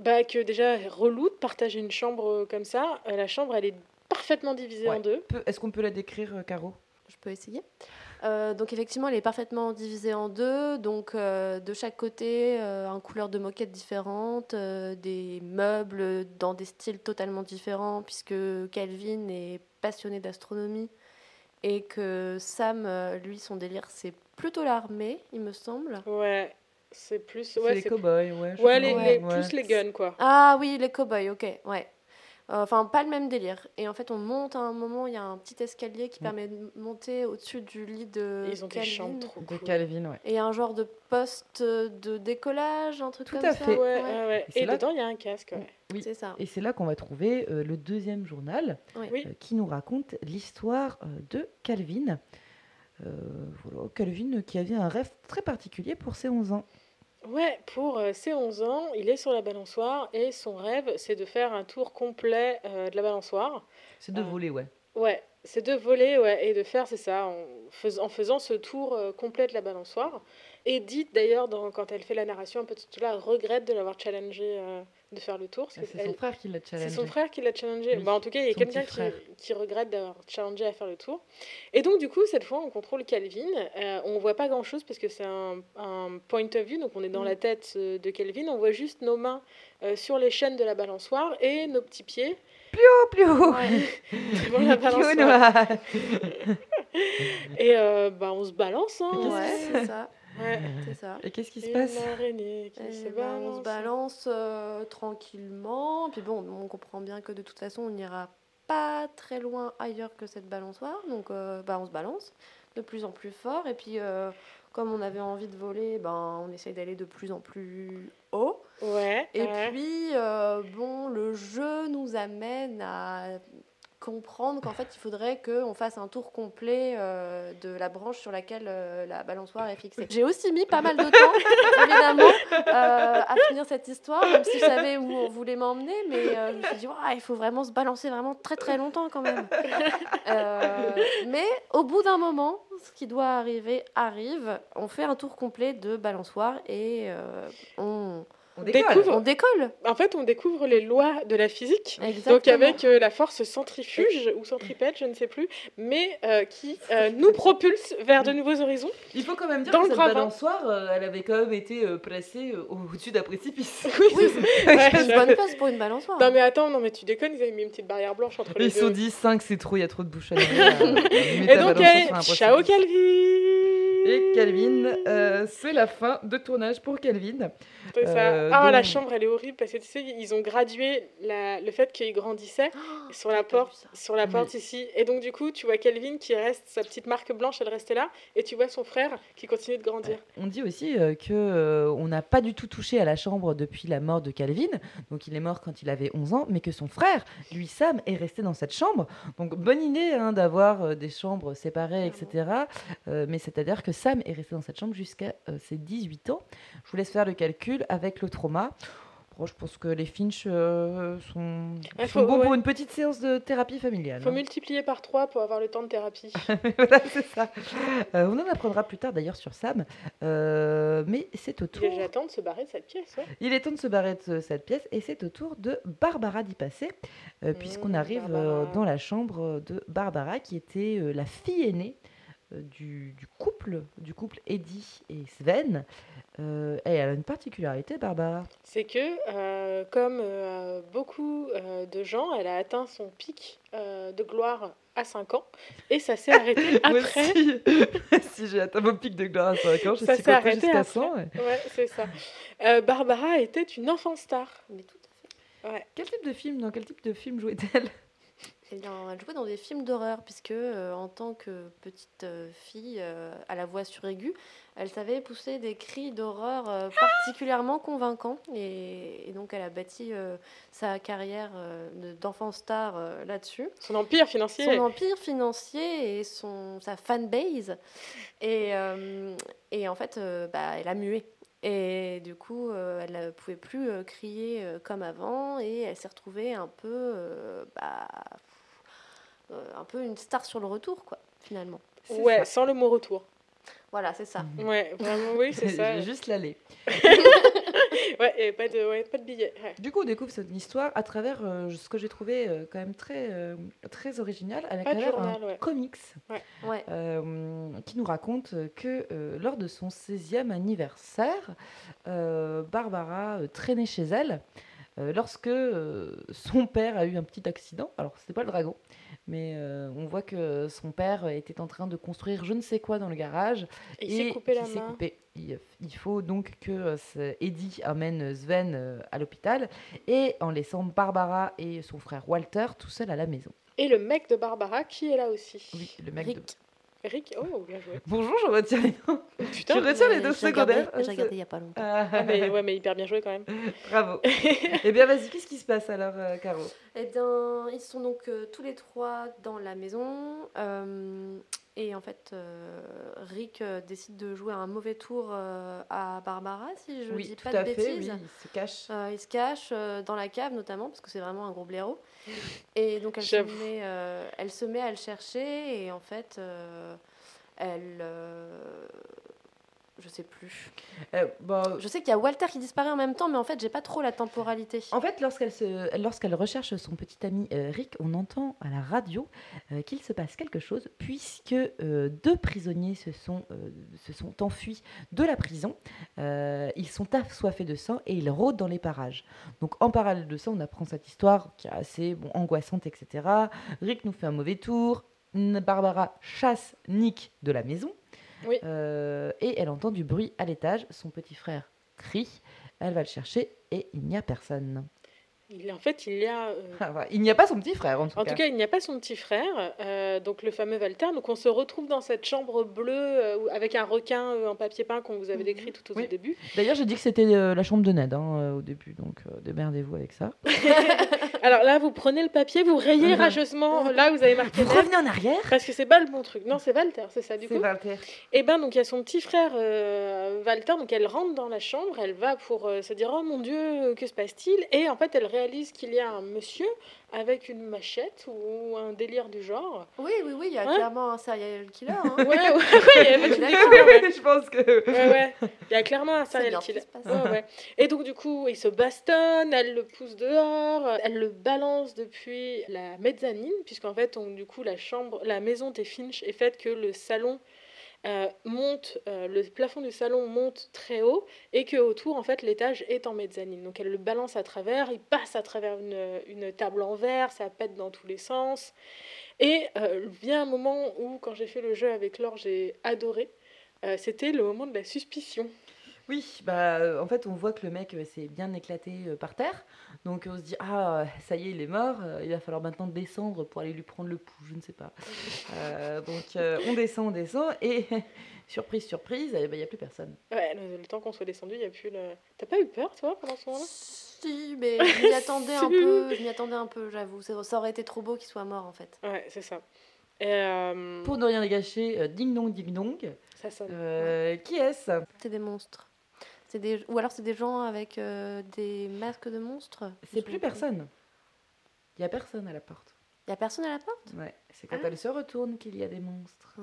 Bah, que déjà, relou de partager une chambre comme ça. Euh, la chambre, elle est parfaitement divisée
Ouais.
en deux.
Est-ce qu'on peut la décrire, euh, Caro?
Je peux essayer. Euh, donc effectivement, elle est parfaitement divisée en deux. Donc euh, de chaque côté, euh, un couleur de moquette différente, euh, des meubles dans des styles totalement différents, puisque Calvin est passionné d'astronomie et que Sam, lui, son délire, c'est plutôt l'armée, il me semble.
Ouais, c'est plus.
C'est
Ouais,
les
c'est
cow-boys, ouais.
ouais, les, plus les guns, quoi.
Ah oui, les cow-boys, ok, ouais. Euh, Enfin, pas le même délire. Et en fait, on monte à un moment, il y a un petit escalier qui
Mm.
permet de monter au-dessus du lit de
ils ont des
Calvin.
chambres trop
De
cool.
Calvin, ouais.
Et un genre de poste de décollage, un truc
Tout
comme
à
ça.
fait.
Ouais, ouais, ouais.
Et c'est
Et
là-
dedans, il y a un casque. ouais.
Oui.
C'est ça.
Et c'est là qu'on va trouver euh, le deuxième journal
Oui.
euh, qui nous raconte l'histoire euh, de Calvin. Euh, voilà, Calvin qui avait un rêve très particulier pour ses 11 ans.
Ouais, pour euh, ses 11 ans, il est sur la balançoire et son rêve, c'est de faire un tour complet euh, de la balançoire.
C'est de
Ah.
voler, ouais.
Ouais, c'est de voler ouais, et de faire, c'est ça, en, fais- en faisant ce tour euh, complet de la balançoire. Edith, d'ailleurs, dans- quand elle fait la narration un peu tout là, regrette de l'avoir challengé euh, de faire le tour. parce
Ah,
que
C'est son frère qui l'a
C'est
challengé.
son frère qui l'a challengé.
Oui,
Bah, en tout cas, il y a quelqu'un qui, regrette d'avoir challengé à faire le tour. Et donc, du coup, cette fois, on contrôle Calvin. Euh, on voit pas grand-chose parce que c'est un, un point of view, donc on est dans
Mm.
la tête euh, de Calvin. On voit juste nos mains euh, sur les chaînes de la balançoire et nos petits pieds
Oh, plus haut
devant la
Plus haut,
balançoire. Et euh, bah, on se balance. Hein,
Ouais, c'est ça.
Ouais.
C'est ça.
Et qu'est-ce qui se
Une
passe?
araignée qui
Eh
se
ben, on se
balance.
balance euh, tranquillement. Puis bon, on comprend bien que de toute façon, on n'ira pas très loin ailleurs que cette balançoire. Donc, euh, bah, on se balance de plus en plus fort. Et puis, euh, comme on avait envie de voler, ben, on essaye d'aller de plus en plus haut.
Ouais.
Et
ouais.
puis, euh, bon, le jeu nous amène à comprendre qu'en fait, il faudrait qu'on fasse un tour complet euh, de la branche sur laquelle euh, la balançoire est fixée. J'ai aussi mis pas mal de temps, évidemment, euh, à finir cette histoire, même si je savais où on voulait m'emmener, mais je me suis dit, Ouah, il faut vraiment se balancer vraiment très très longtemps quand même. Mais au bout d'un moment, ce qui doit arriver arrive. On fait un tour complet de balançoire et euh, on,
Découvre.
on décolle.
En fait, on découvre les lois de la physique.
Exactement.
Donc avec euh, la force centrifuge ou centripète, je ne sais plus, mais euh, qui euh, nous propulse vers de nouveaux horizons.
Il faut quand même dire
Dans
que cette balançoire, euh, elle avait quand même été euh, placée euh, au-dessus d'un précipice.
Oui,
Oui,
c'est- ouais,
une bonne place pour une balançoire.
Non mais attends, non mais tu déconnes, ils avaient mis une petite barrière blanche entre les
Ils se sont
deux.
dit 5 c'est trop, il y a trop de bouches à
Et donc,
un
ciao
précipice.
Calvin
Et Calvin, euh, c'est la fin de tournage pour Calvin.
C'est ça.
Euh,
ah, la chambre, elle est horrible parce que tu sais, ils ont gradué la- le fait qu'il grandissait
Oh,
sur la porte, sur la
Oui.
porte ici. Et donc, du coup, tu vois Calvin qui reste, sa petite marque blanche, elle restait là. Et tu vois son frère qui continue de grandir.
On dit aussi euh, que euh, on n'a pas du tout touché à la chambre depuis la mort de Calvin. Donc il est mort quand il avait 11 ans, mais que son frère, lui Sam, est resté dans cette chambre. Donc bonne idée hein, d'avoir euh, des chambres séparées, etc. Euh, mais c'est-à-dire que Sam est resté dans cette chambre jusqu'à euh, ses 18 ans. Je vous laisse faire le calcul avec le trauma. Bon, je pense que les Finch euh, sont,
Ouais,
sont
faut-
bons
ouais.
pour une petite séance de thérapie familiale.
faut
hein.
multiplier par 3 pour avoir le temps de thérapie.
voilà, c'est ça. Euh, on en apprendra plus tard d'ailleurs sur Sam. Euh, mais c'est au
Il
tour.
est déjà temps de se barrer de cette pièce. Ouais.
Il est temps de se barrer de ce- cette pièce et c'est au tour de Barbara d'y passer, euh, puisqu'on
Mmh,
arrive dans la chambre de Barbara qui était la fille aînée du, du couple, du couple Eddie et Sven. Euh, et elle a une particularité, Barbara.
C'est que, euh, comme euh, beaucoup euh, de gens, elle a atteint son pic euh, de gloire à 5 ans. Et ça s'est arrêté après.
si j'ai atteint mon pic de gloire à 5 ans, je
Ça
suis
s'est
comptée
arrêté
jusqu'à
après.
100. ouais.
Ouais, c'est ça. Euh, Barbara était une enfant star.
Mais tout à fait.
Quel type de film, dans quel type de film jouait-elle?
Eh bien, elle jouait dans des films d'horreur, puisque euh, en tant que petite euh, fille euh, à la voix suraiguë, elle savait pousser des cris d'horreur euh, particulièrement convaincants. Et, et donc, elle a bâti sa carrière de- d'enfant star là-dessus.
Son empire financier.
Son empire financier et son, sa fanbase. Et, et en fait, bah, elle a mué. Et du coup, euh, elle ne pouvait plus euh, crier euh, comme avant et elle s'est retrouvée un peu, bah, un peu une star sur le retour, quoi, finalement.
Ouais,
ça.
sans le mot retour.
Voilà, c'est ça.
Ouais, vraiment, oui, c'est ça.
Juste l'aller.
Ouais, et pas de, ouais, pas de billets. ouais.
Du coup, on découvre cette histoire à travers euh, ce que j'ai trouvé euh, quand même très, euh, très original, à travers un
ouais.
comics
Ouais.
euh, qui nous raconte que euh, lors de son 16e anniversaire, euh, Barbara euh, traînait chez elle euh, lorsque euh, son père a eu un petit accident. Alors, c'était pas le dragon, mais euh, on voit que son père était en train de construire je ne sais quoi dans le garage
Et il s'est coupé la main.
coupé. Il, il faut donc que Eddie amène Sven à l'hôpital et en laissant Barbara et son frère Walter tout seuls à la maison.
Et le mec de Barbara qui est là aussi.
Oui, le mec de...
Rick.
Oh, bien joué.
Bonjour, je retiens les noms.
Putain,
Tu retiens les deux secondaires
J'ai regardé il y a pas longtemps.
Ah,
Ah, mais, ouais, mais hyper bien joué quand même.
Bravo. eh bien, vas-y, qu'est-ce qui se passe alors, euh, Caro?
Eh bien, ils sont donc euh, tous les trois dans la maison. euh, et en fait, euh, Rick décide de jouer un mauvais tour euh, à Barbara, si je
Oui,
dis
tout
pas
à
de
fait.
bêtises.
Oui, il se cache.
Euh, il se cache euh, dans la cave notamment parce que c'est vraiment un gros blaireau. Et donc elle se, met, euh, elle se met à le chercher et en fait euh, elle... je sais plus.
Euh, bah,
Je sais qu'il y a Walter qui disparaît en même temps mais en fait j'ai pas trop la temporalité.
En fait, lorsqu'elle se- lorsqu'elle recherche son petit ami euh, Rick, on entend à la radio euh, qu'il se passe quelque chose, puisque deux prisonniers se sont, se sont enfuis de la prison. Ils sont assoiffés de sang et ils rôdent dans les parages. Donc, en parallèle de ça, on apprend cette histoire qui est assez bon, angoissante, etc. Rick nous fait un mauvais tour. Barbara chasse Nick de la maison.
Oui.
Euh, et elle entend du bruit à l'étage. Son petit frère crie. Elle va le chercher et il n'y a personne.
Il, en fait, il y a. euh,
Ah. Il n'y a pas son petit frère, en tout
En
cas.
tout cas, il n'y a pas son petit frère, euh, donc le fameux Walter. Donc on se retrouve dans cette chambre bleue euh, avec un requin en papier peint qu'on vous avait
Mhm.
décrit tout au
Oui.
début.
D'ailleurs, j'ai dit que c'était la chambre de Ned hein, au début, donc démerdez-vous avec ça.
Alors là, vous prenez le papier, vous rayez
Mhm.
rageusement là où vous avez marqué
Vous revenez en arrière
parce que c'est pas le bon truc. Non, c'est Walter, c'est ça du
C'est
coup.
Walter.
Et ben donc il y a son petit frère euh, Walter, donc elle rentre dans la chambre, elle va pour euh, se dire oh mon dieu que se passe-t-il? Et en fait elle réalise qu'il y a un monsieur avec une machette ou un délire du genre.
Oui, oui, oui, il y a
Ouais.
clairement un serial killer. hein.
Ouais ouais
je pense que.
Ouais, ouais. Il y a clairement un serial killer. Ouais, ouais. Et donc, du coup, il se bastonne, elle le pousse dehors, elle le balance depuis la mezzanine, puisqu'en fait, on- du coup, la chambre, la maison des Finch est faite que le salon euh, euh, le plafond du salon monte très haut et que autour, en fait, l'étage est en mezzanine. Donc, elle le balance à travers, il passe à travers une, une table en verre, ça pète dans tous les sens. Et euh, vient un moment où, quand j'ai fait le jeu avec Laure, j'ai adoré. Euh, C'était le moment de la suspicion.
Oui, bah, euh, en fait, on voit que le mec euh, s'est bien éclaté euh, par terre. Donc, on se dit, ah, ça y est, il est mort. euh, il va falloir maintenant descendre pour aller lui prendre le pouls, je ne sais pas. Euh, donc, euh, on descend, on descend. Et, surprise, surprise, eh ben, il n'y a plus personne.
Ouais, le, le temps qu'on soit descendu, il y a plus le. T'as pas eu peur, toi, pendant ce moment-là?
Si, mais je m'y attendais un
Si.
peu, je m'y attendais un peu, j'avoue. Ça aurait été trop beau qu'il soit mort en fait.
Ouais, c'est ça. Et euh,
Pour ne rien gâcher, euh, ding dong, ding dong.
ça sonne.
Euh, Qui est-ce?
C'est des monstres. Des... Ou alors c'est des gens avec euh, des masques de monstres.
C'est plus personne. Il n'y a personne à la porte.
Il y a personne à la porte?
Ouais, c'est quand
Ah.
elle se retourne qu'il y a des monstres.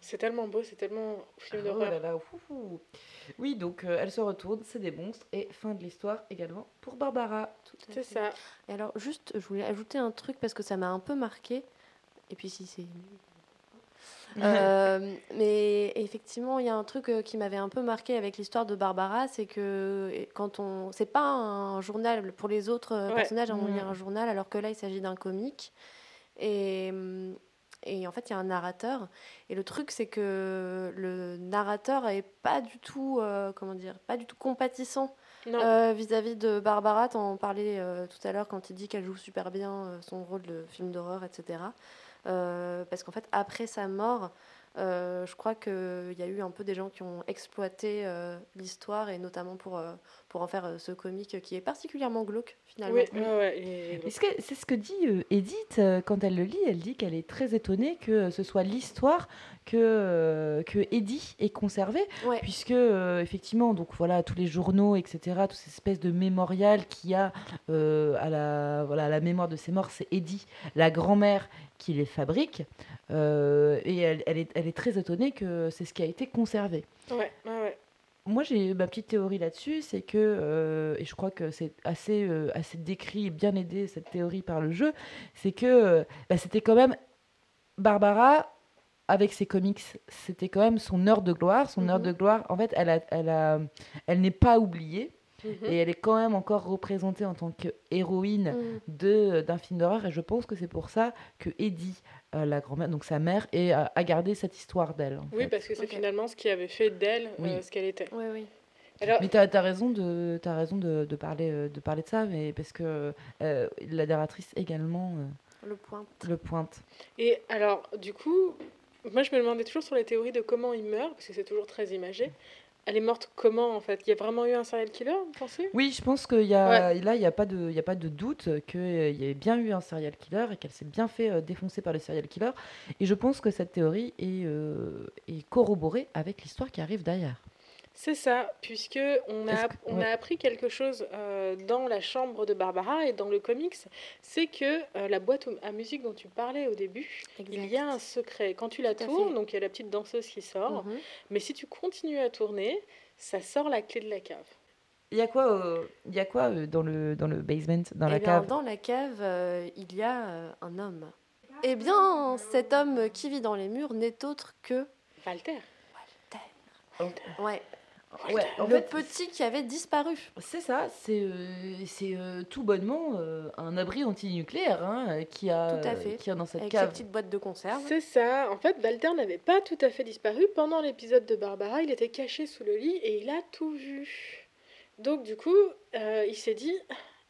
C'est tellement beau, c'est tellement film
Ah, oh
d'horreur.
là là, ouh, ouh. Oui, donc euh, elle se retourne, c'est des monstres. Et fin de l'histoire également pour Barbara.
Tout à
C'est ça.
Et alors, juste, je voulais ajouter un truc parce que ça m'a un peu marqué. Et puis, si c'est. Euh, mais effectivement, il y a un truc euh, qui m'avait un peu marqué avec l'histoire de Barbara, c'est que quand on, c'est pas un journal pour les autres euh,
Ouais.
personnages, on lit un journal, alors que là, il s'agit d'un comique. Et, hum, et en fait, il y a un narrateur. Et le truc, c'est que le narrateur est pas du tout, euh, comment dire, pas du tout compatissant euh, vis-à-vis de Barbara, t'en parlais euh, tout à l'heure quand il dit qu'elle joue super bien son rôle de film d'horreur, etc. Euh, parce qu'en fait, après sa mort, euh, je crois qu'il y a eu un peu des gens qui ont exploité euh, l'histoire, et notamment pour, euh, pour en faire euh, ce comique qui est particulièrement glauque, finalement.
oui, ouais, ouais. et-
Est-ce que c'est ce que dit euh, Edith euh, quand elle le lit Elle dit qu'elle est très étonnée que ce soit l'histoire que, euh, que Eddie ait conservée,
Ouais.
puisque euh, effectivement, donc voilà, tous les journaux, etc., toutes ces espèces de mémorial qu'il y a euh, à, la, voilà, à la mémoire de ses morts, c'est Eddie, la grand-mère, qui les fabrique. Euh, et elle, elle est, elle est très étonnée que c'est ce qui a été conservé.
Ouais, ouais, ouais.
moi, j'ai ma petite théorie là-dessus, c'est que, et je crois que c'est assez, assez décrit et bien aidé cette théorie par le jeu, c'est que bah, c'était quand même Barbara avec ses comics, c'était quand même son heure de gloire. Son heure
Mhm.
de gloire, en fait, elle, a, elle, a, elle n'est pas oubliée
Mhm.
et elle est quand même encore représentée en tant qu'héroïne
Mm.
de d'un film d'horreur et je pense que c'est pour ça que Eddie, euh, la grand-mère, donc sa mère, et, a, a gardé cette histoire d'elle.
Oui,
fait.
parce que c'est finalement ce qui avait fait d'elle
Oui.
euh, ce qu'elle était.
Oui, oui.
Alors,
Mais tu as, raison, de, as raison de, de parler, euh, de parler de ça, mais parce que euh, la narratrice également euh,
Le point.
le pointe.
Et alors, du coup, moi je me demandais toujours sur les théories de comment il meurt, parce que c'est toujours très imagé. Elle est morte comment en fait? Il y a vraiment eu un serial killer, vous pensez?
Oui, je pense qu'il y a, là, il n'y a, pas de- il y a pas de doute qu'il y ait bien eu un serial killer et qu'elle s'est bien fait euh, défoncer par le serial killer. Et je pense que cette théorie est, euh, est corroborée avec l'histoire qui arrive derrière.
C'est ça, puisque on a, on
ouais.
a appris quelque chose euh, dans la chambre de Barbara et dans le comics, c'est que euh, la boîte à musique dont tu parlais au début, il y a un secret. Quand tu la
Tout
tournes, donc il y a la petite danseuse qui sort,
Mhm.
mais si tu continues à tourner, ça sort la clé de la cave.
Il y a quoi, euh, il y a quoi euh, dans, le, dans le basement, dans
Eh
la
bien,
cave?
Dans la cave, euh, il y a euh, un homme. Eh bien, cet homme qui vit dans les murs n'est autre que
Walter.
ouais,
Ouais, en
le
fait,
petit qui avait disparu.
C'est ça, c'est euh, c'est, euh, tout bonnement euh, un abri antinucléaire hein, qui, a,
Tout à fait.
qui a dans cette
Avec sa
cave.
petite boîte de conserve.
C'est ça. En fait, Walter n'avait pas tout à fait disparu. Pendant l'épisode de Barbara, il était caché sous le lit et il a tout vu. Donc, du coup, euh, il s'est dit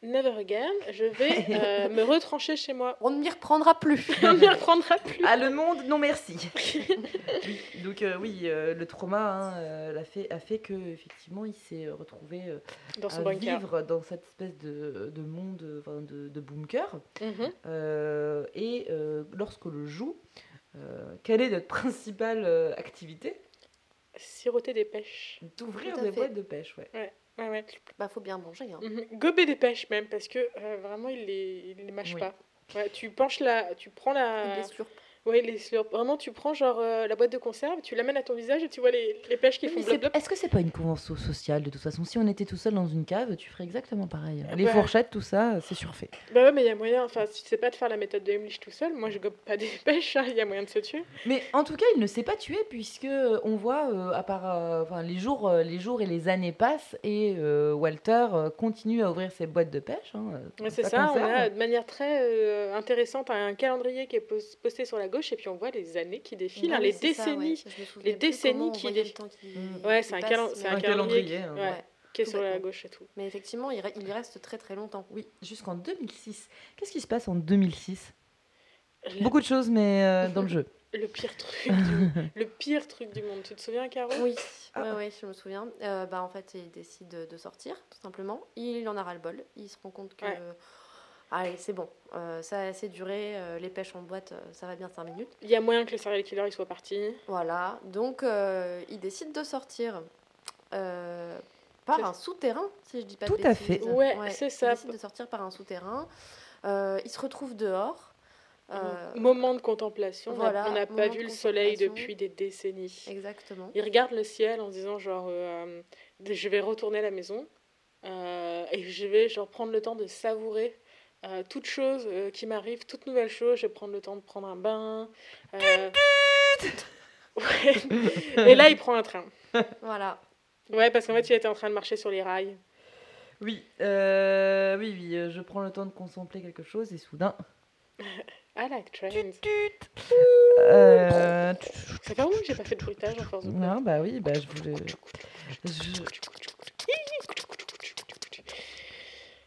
Never again, je vais euh, me retrancher chez moi.
On ne m'y reprendra plus.
On ne m'y reprendra plus.
Ah, le monde, non merci. Oui, donc euh, oui, euh, le trauma hein, euh, l'a fait, a fait que effectivement il s'est retrouvé euh,
Dans son
à
bunker.
vivre dans cette espèce de, de monde, enfin, de, de bunker.
Mhm.
Euh, et euh, lorsque le joue, euh, quelle est notre principale euh, activité?
Siroter des pêches.
D'ouvrir des
fait.
boîtes de pêche, ouais.
Ouais, ouais.
bah, faut bien manger. Hein.
Mhm. Gober des pêches même, parce que euh, vraiment, il les, il les mâche
Oui.
pas. Ouais, tu penches la, tu prends la. Ouais, les slurps. Vraiment, tu prends genre euh, la boîte de conserve, tu l'amènes à ton visage et tu vois les, les pêches qui
Oui,
font.
Est-ce que c'est pas une convention sociale de toute façon? Si on était tout seul dans une cave, tu ferais exactement pareil. Les
bah.
fourchettes, tout ça, c'est surfait.
Bah ouais, mais il y a moyen. Enfin, si tu sais pas de faire la méthode de Heimlich tout seul, moi je gobe pas des pêches, hein, il y a moyen de se tuer.
Mais en tout cas, il ne s'est pas tué puisque on voit, euh, à part, euh, enfin, les jours, euh, les jours et les années passent et euh, Walter euh, continue à ouvrir ses boîtes de pêche. hein, euh,
c'est ça, on a de manière très euh, intéressante un calendrier qui est pos- posté sur la gauche et puis on voit les années qui défilent, hein, les
c'est ça, ouais.
décennies. Les décennies qui
voyait
dé-
le temps qui-
Mm.
Ouais, c'est un, calen- calendrier, qui,
hein.
ouais,
Ouais.
qui est sur la gauche et tout.
Mais effectivement, il, re- il y reste très très longtemps.
Oui, jusqu'en 2006. Qu'est-ce qui se passe en 2006
La-
Beaucoup de choses, mais euh, dans le jeu.
Le pire truc du, le pire truc du monde. Tu te souviens, Caro?
Oui,
Ah.
ouais, ouais, je me souviens. Euh, bah, en fait, il décide de, sortir, tout simplement. Il en a ras-le-bol. Il se rend compte que.
Ouais.
Allez, c'est bon. Euh, ça a assez duré. euh, les pêches en boîte, euh, ça va bien 5 minutes.
Il y a moyen que le serial killer il soit parti.
Voilà. Donc, euh, il décide de sortir euh, par un souterrain, si je dis pas de
Tout à fait.
Ouais, c'est ça.
Il décide de sortir par un souterrain. Euh, il se retrouve dehors. Euh,
Moment de contemplation. On a-
voilà,
on n'a
moment
pas vu le soleil
contemplation.
depuis des décennies.
Exactement.
Il regarde le ciel en se disant genre euh, je vais retourner à la maison euh, et je vais genre prendre le temps de savourer euh, toute chose euh, qui m'arrive, toute nouvelle chose. Je vais prendre le temps de prendre un bain. euh, ouais. Et là il prend un train.
Voilà.
Ouais parce qu'en fait il était en train de marcher sur les rails.
Oui, euh, oui, oui, euh, je prends le temps de contempler quelque chose et soudain.
I like trains.
Euh,
Ça fait longtemps que j'ai pas fait de bruitage en force de
non, bah oui, bah je voulais. je-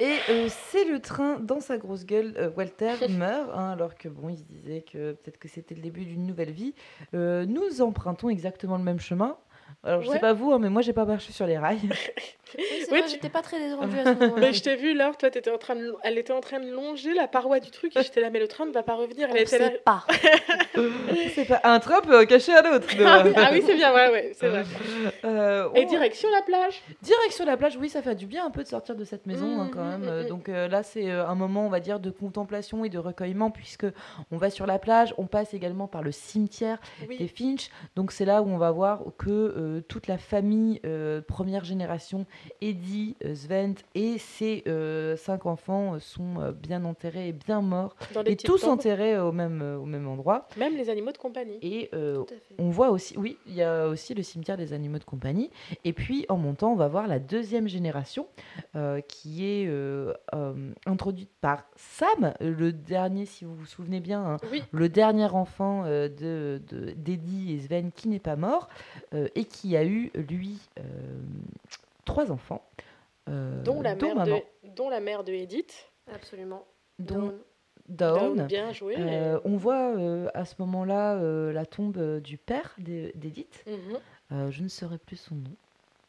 Et euh, c'est le train dans sa grosse gueule. euh, Walter meurt, hein, alors que bon, il se disait que peut-être que c'était le début d'une nouvelle vie. Euh, nous empruntons exactement le même chemin. Alors je
Ouais.
sais pas vous, hein, mais moi j'ai pas marché sur les rails.
Oui, c'est
Ouais, tu-
j'étais pas très détendue à ce moment-là.
Mais je t'ai vu, Laure, toi, étais en train de... elle était en train de longer la paroi du truc et j'étais là, mais le train ne va pas revenir. Elle
On
était là.
pas.
C'est pas un trap euh, caché à l'autre.
Ah oui, ah oui, c'est bien, ouais, ouais, c'est vrai.
Euh,
Et
on-
direction la plage.
Direction la plage, oui, ça fait du bien un peu de sortir de cette maison hein,
Mm,
quand
mm,
même.
mm,
Euh. Donc euh, là, c'est un moment, on va dire, de contemplation et de recueillement puisque on va sur la plage, on passe également par le cimetière des. Finch. Donc c'est là où on va voir que euh, toute la famille euh, première génération, Eddie, euh, Svent et ses euh, cinq enfants euh, sont bien enterrés et bien morts et tous
tombes.
enterrés au même au même endroit.
Même les animaux de compagnie.
Et on voit aussi, oui, il y a aussi le cimetière des animaux de compagnie. Et puis en montant, on va voir la deuxième génération qui est introduite par Sam, le dernier, si vous vous souvenez bien, hein,
Oui,
le dernier enfant euh, de de- d'Eddie et Sven qui n'est pas mort euh, et qui a eu, lui, euh, trois enfants. euh,
dont la, mère de...
maman,
dont la mère de Edith.
Absolument.
dont
Dawn,
Dawn.
bien joué.
Euh, on voit euh, à ce moment-là euh, la tombe du père d'E- d'Edith.
Mhm.
Euh, je ne saurais plus son nom.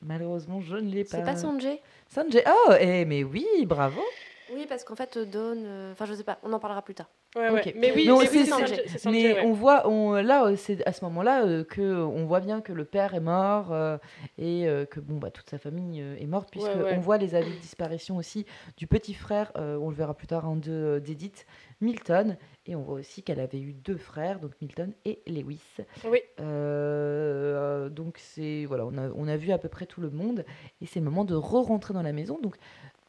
Malheureusement, je ne l'ai pas.
C'est pas Sanjay?
Sanjay. Oh, eh, mais oui, bravo.
Oui, parce qu'en fait, Dawn. euh, Enfin, je sais pas, on en parlera plus tard.
Ouais. Mais oui, mais
c'est-
oui, Sanjay,
Mais
ouais.
on voit, on, là, euh, c'est à ce moment-là euh, que on voit bien que le père est mort euh, et euh, que bon, bah, toute sa famille euh, est morte puisque
Ouais, ouais.
on voit les avis de disparition aussi du petit frère. euh, on le verra plus tard en deux d'Edith, Milton, et on voit aussi qu'elle avait eu deux frères, donc Milton et Lewis.
Oui.
Euh, donc c'est voilà, on a, on a vu à peu près tout le monde et c'est le moment de re-rentrer dans la maison. Donc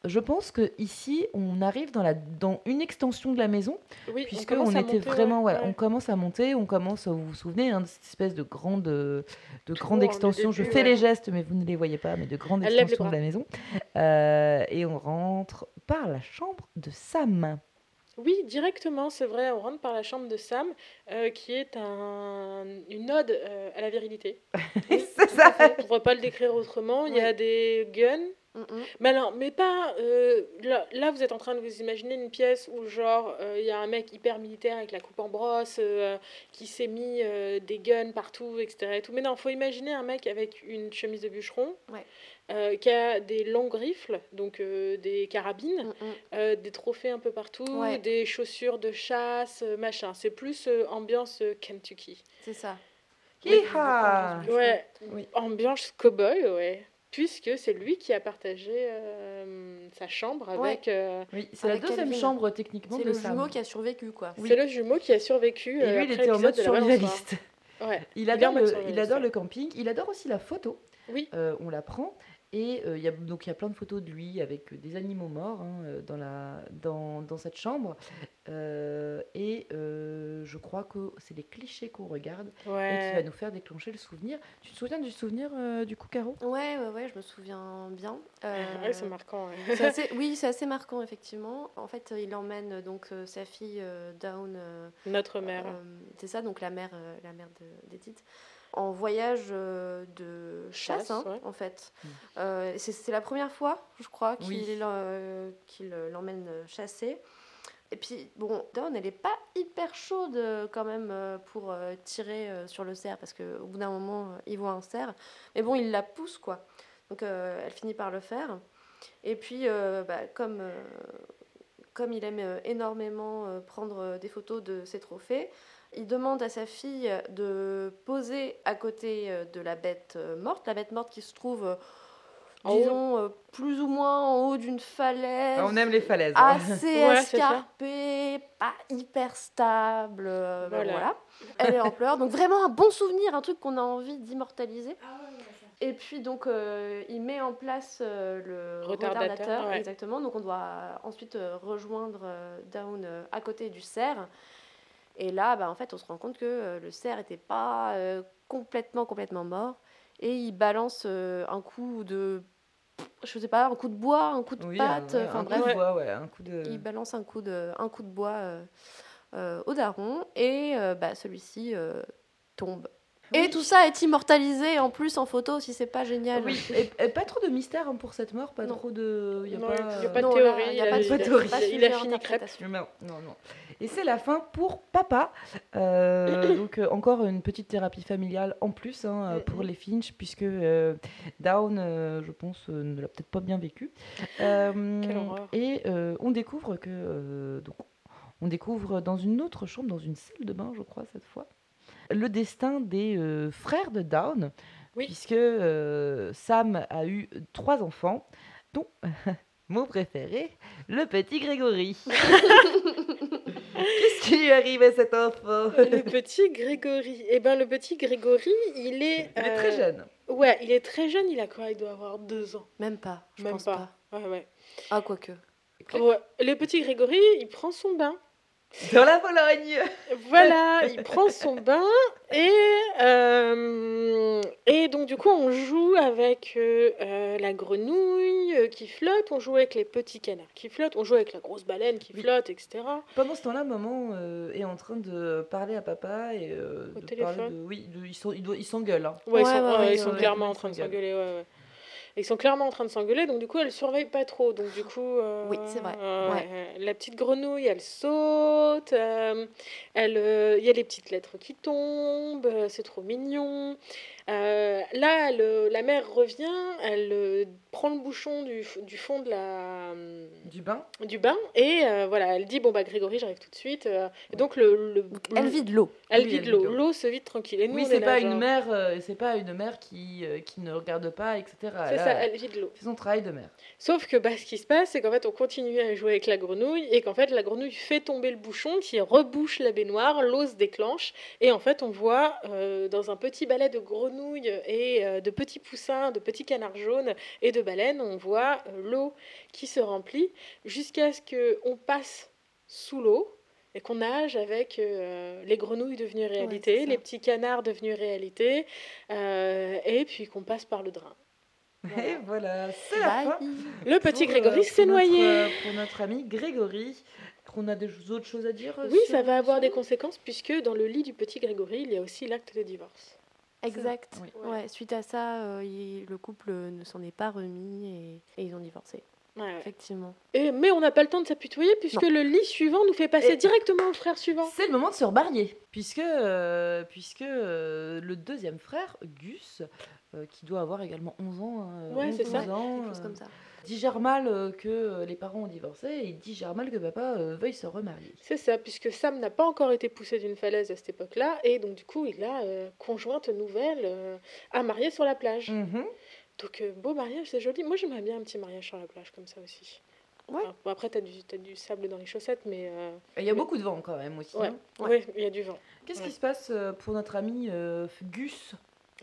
je pense que ici on arrive dans la dans une extension de la maison
Oui,
puisque on, était
monter,
vraiment
ouais,
voilà,
ouais.
on commence à monter, on commence vous vous souvenez hein, de cette espèce de grande de grande
le
extension. Je fais
ouais.
les gestes mais vous ne les voyez pas, mais de grande
Elle
extension de la maison Euh, et on rentre par la chambre de Sam.
Oui, directement, c'est vrai. On rentre par la chambre de Sam, euh, qui est un, une ode euh, à la virilité.
c'est ça.
On ne pourrait pas le décrire autrement. Il y a des guns.
Mm.
Mais non, mais pas. euh, là, là, vous êtes en train de vous imaginer une pièce où, genre, euh, il y a un mec hyper militaire avec la coupe en brosse, euh, qui s'est mis euh, des guns partout, etc. et tout. Mais non, faut imaginer un mec avec une chemise de bûcheron,
Ouais.
euh, qui a des longues rifles, donc euh, des carabines.
Mm,
des trophées un peu partout,
Ouais.
des chaussures de chasse, machin. C'est plus euh, ambiance euh, Kentucky.
C'est ça.
Hi-ha
Ouais,
Oui.
ambiance cowboy, ouais. Puisque c'est lui qui a partagé euh, sa chambre avec. euh,
Oui, c'est la deuxième
Calvin.
chambre techniquement
C'est le
Sam.
jumeau qui a survécu, quoi.
Oui.
C'est le jumeau qui a survécu.
Et
euh,
lui, il était en mode survivaliste.
Ouais.
Il
Il
adore,
mode
le, il adore le camping, il adore aussi la photo.
Oui.
Euh, on la prend. Et euh, il y a, donc il y a plein de photos de lui avec des animaux morts hein, euh, dans, la, dans, dans cette chambre. Euh, et euh, je crois que c'est les clichés qu'on regarde et qui va nous faire déclencher le souvenir. Tu te souviens du souvenir euh, du coup, Caro?
Ouais, ouais, ouais, je me souviens bien. Euh,
Ouais, c'est marquant. ouais.
c'est assez- oui, c'est assez marquant, effectivement. En fait, il emmène donc euh, sa fille euh, euh,
Notre mère.
euh, c'est ça, donc la mère, euh, la mère de- d'Edith. En voyage euh, de chasse,
Chasse,
hein,
ouais.
en fait.
Mm.
Euh, c'est la première fois, je crois, qu'il
Oui.
euh, qu'il, l'emmène chasser. Et puis, bon, Dawn, elle n'est pas hyper chaude quand même pour tirer sur le cerf, parce qu'au bout d'un moment, il voit un cerf. Mais bon, il la pousse, quoi. Donc, euh, elle finit par le faire. Et puis, euh, bah, comme, euh, comme il aime énormément prendre des photos de ses trophées, il demande à sa fille de poser à côté euh, de la bête euh, morte, la bête morte qui se trouve, euh, disons, euh, plus ou moins en haut d'une falaise.
Ah, On aime les falaises.
Assez
Ouais,
escarpée, pas hyper stable. euh, ben
Voilà.
voilà. Elle est en pleurs. Donc vraiment un bon souvenir, un truc qu'on a envie d'immortaliser. Et puis donc euh, il met en place euh, le
Retardateur,
retardateur,
ouais.
exactement. Donc on doit ensuite euh, rejoindre euh, Down euh, à côté du cerf. Et là, bah, en fait, on se rend compte que euh, le cerf n'était pas euh, complètement, complètement mort. Et il balance euh, un coup de, je sais pas, un coup de bois, un coup de
Oui, un,
patte.
ouais,
Enfin
un
bref,
coup de bois, ouais, un coup de.
il balance un coup de, un coup de bois euh, euh, au daron et euh, bah, celui-ci tombe. Et tout ça est immortalisé en plus en photo si c'est pas génial.
Oui, et, et pas trop de mystère hein, pour cette mort, pas
Non.
trop de. Il y a
Non,
pas,
il y a pas de
Non,
théorie.
là, il y a pas
a-
de
il a-
théorie.
pas
Il a fini crêpe.
Non, non, non. Et c'est la fin pour papa. Euh, donc euh, encore une petite thérapie familiale en plus hein, euh, pour les Finch, puisque euh, Down, euh, je pense, euh, ne l'a peut-être pas bien vécu. Euh,
Quelle horreur.
Et euh, on découvre que euh, donc, on découvre dans une autre chambre, dans une salle de bain, je crois cette fois, le destin des euh, frères de Down,
Oui.
puisque euh, Sam a eu trois enfants, dont mon préféré, le petit Grégory. Qu'est-ce qui lui arrive à cet enfant?
Le petit Grégory. Eh ben, le petit Grégory, il est.
Il est très
euh,
jeune.
Ouais, il est très jeune. Il a quoi? Il doit avoir deux ans.
Même pas, je
Même
pense
pas.
pas.
Ouais, ouais.
Ah, quoique.
Ouais. Le petit Grégory, il prend son bain.
Dans la Pologne.
Voilà, il prend son bain et, euh, et donc du coup on joue avec euh, euh, la grenouille qui flotte, on joue avec les petits canards qui flottent, on joue avec la grosse baleine qui
Oui.
flotte, etc.
Pendant ce temps-là, maman euh, est en train de parler à papa et euh,
Au
de
téléphone.
parler de. Oui, de- ils sont- ils hein.
Ouais, ils
Ouais,
sont,
ouais,
ouais,
ouais,
ils sont
ouais,
clairement
ouais,
en train de s'engueuler. Ouais, ouais. Ils sont clairement en train de s'engueuler, donc du coup elle surveille pas trop. Donc du coup, euh,
Oui, c'est vrai.
euh,
Ouais.
la petite grenouille, elle saute. euh, elle, il y a les petites lettres qui tombent. c'est trop mignon. Euh, là, le- la mère revient. Elle euh, prend le bouchon du, fond de la
Du bain.
du bain et euh, voilà, elle dit bon bah Grégory, j'arrive tout de suite. euh, et donc le, le-
Donc, elle
le-
vide l'eau.
elle
Oui,
vide l'eau.
l'eau.
Se vide tranquille. Et nous,
Oui,
on
c'est pas
genre-
une mère, euh, c'est pas une mère qui, euh, qui ne regarde pas, etc.
C'est ça,
a
elle vide l'eau.
fait son travail de mère.
Sauf que bah, ce qui se passe, c'est qu'en fait, on continue à jouer avec la grenouille et qu'en fait, la grenouille fait tomber le bouchon qui rebouche la baignoire, l'eau se déclenche et en fait, on voit euh, dans un petit balai de grenouilles et euh, de petits poussins, de petits canards jaunes et de baleines, on voit euh, l'eau qui se remplit jusqu'à ce qu'on passe sous l'eau et qu'on nage avec euh, les grenouilles devenues réalité, les petits canards devenus réalité euh, et puis qu'on passe par le drain. Voilà.
Et voilà, c'est la fin.
Le petit
pour,
Grégory s'est noyé.
pour notre ami Grégory. On a des autres choses à dire
Oui, ça va avoir des conséquences puisque dans le lit du petit Grégory, il y a aussi l'acte de divorce.
Exact.
Oui.
Ouais, suite à ça, euh, il- le couple ne s'en est pas remis et, et ils ont divorcé.
Ouais, ouais.
Effectivement.
Et, mais on n'a pas le temps de s'apitoyer puisque le lit suivant nous fait passer
Et-
directement au frère suivant.
C'est le moment de se remarier, puisque, euh, puisque euh, le deuxième frère, Gus, euh, qui doit avoir également 11 ans, hein,
Ouais,
11,
c'est ça.
12 ans, euh,
comme ça.
Digère mal euh, que euh, les parents ont divorcé et il digère mal que papa euh, veuille se remarier.
C'est ça, puisque Sam n'a pas encore été poussé d'une falaise à cette époque-là, et donc du coup, il a euh, conjointe nouvelle euh, à marier sur la plage.
Mhm.
Donc, euh, beau mariage, c'est joli. Moi, j'aimerais bien un petit mariage sur la plage comme ça aussi.
Ouais.
Enfin, bon, après, t'as du, t'as du sable dans les chaussettes, mais. euh,
Il y a beaucoup de vent quand même aussi.
Ouais.
ouais,
il y a du vent.
Qu'est-ce
Ouais.
qui se passe pour notre ami euh, Gus?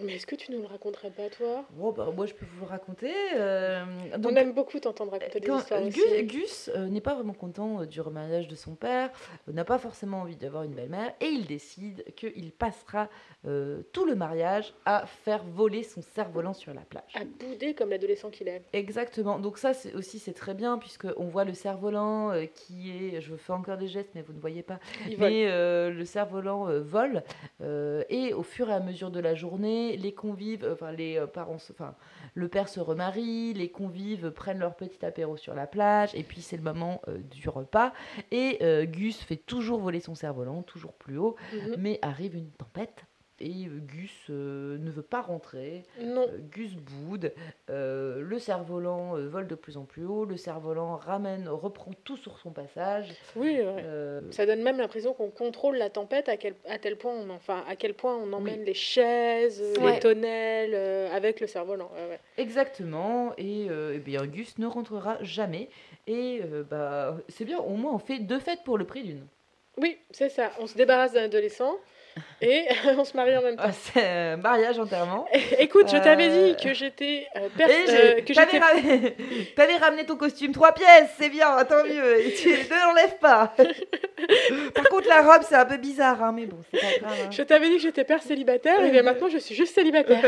Mais est-ce que tu nous le raconterais pas, toi?
Bon, bah, Moi, je peux vous le raconter. euh, donc,
On aime beaucoup t'entendre raconter des histoires
Gus,
aussi.
Gus, euh, n'est pas vraiment content euh, du remariage de son père, n'a pas forcément envie d'avoir une belle-mère, et il décide qu'il passera euh, tout le mariage à faire voler son cerf-volant sur la plage.
À bouder comme l'adolescent qu'il est.
Exactement. Donc ça c'est aussi c'est très bien puisque on voit le cerf-volant qui est, je fais encore des gestes mais vous ne voyez pas,
Il
mais le cerf-volant vole et au fur et à mesure de la journée, les convives, euh, enfin les euh, parents, enfin le père se remarie, les convives prennent leur petit apéro sur la plage et puis c'est le moment euh, du repas et euh, Gus fait toujours voler son cerf-volant, toujours plus haut,
Mhm.
mais arrive une tempête. Et euh, Gus euh, ne veut pas rentrer.
Non.
Euh, Gus boude, euh, le cerf-volant vole de plus en plus haut, le cerf-volant ramène, reprend tout sur son passage.
Oui, ouais. Ça donne même l'impression qu'on contrôle la tempête à quel, à tel point on, enfin, à quel point on emmène
Oui.
les chaises,
Ouais.
les tonnelles avec le cerf-volant. Ouais,
exactement, et, euh, eh bien Gus ne rentrera jamais. Et bah, c'est bien, au moins on fait deux fêtes pour le prix d'une.
Oui, c'est ça. On se débarrasse d'un adolescent et on se marie en même temps.
Ah, c'est un mariage enterrement.
Écoute, je t'avais
Euh,
dit que j'étais euh, euh, que
t'avais ramené, ton costume trois pièces, c'est bien, tant mieux, et tu ne l'enlèves pas. Par contre, la robe, c'est un peu bizarre, hein, mais bon, c'est pas grave. hein.
je t'avais dit que j'étais père célibataire et bien maintenant je suis juste célibataire.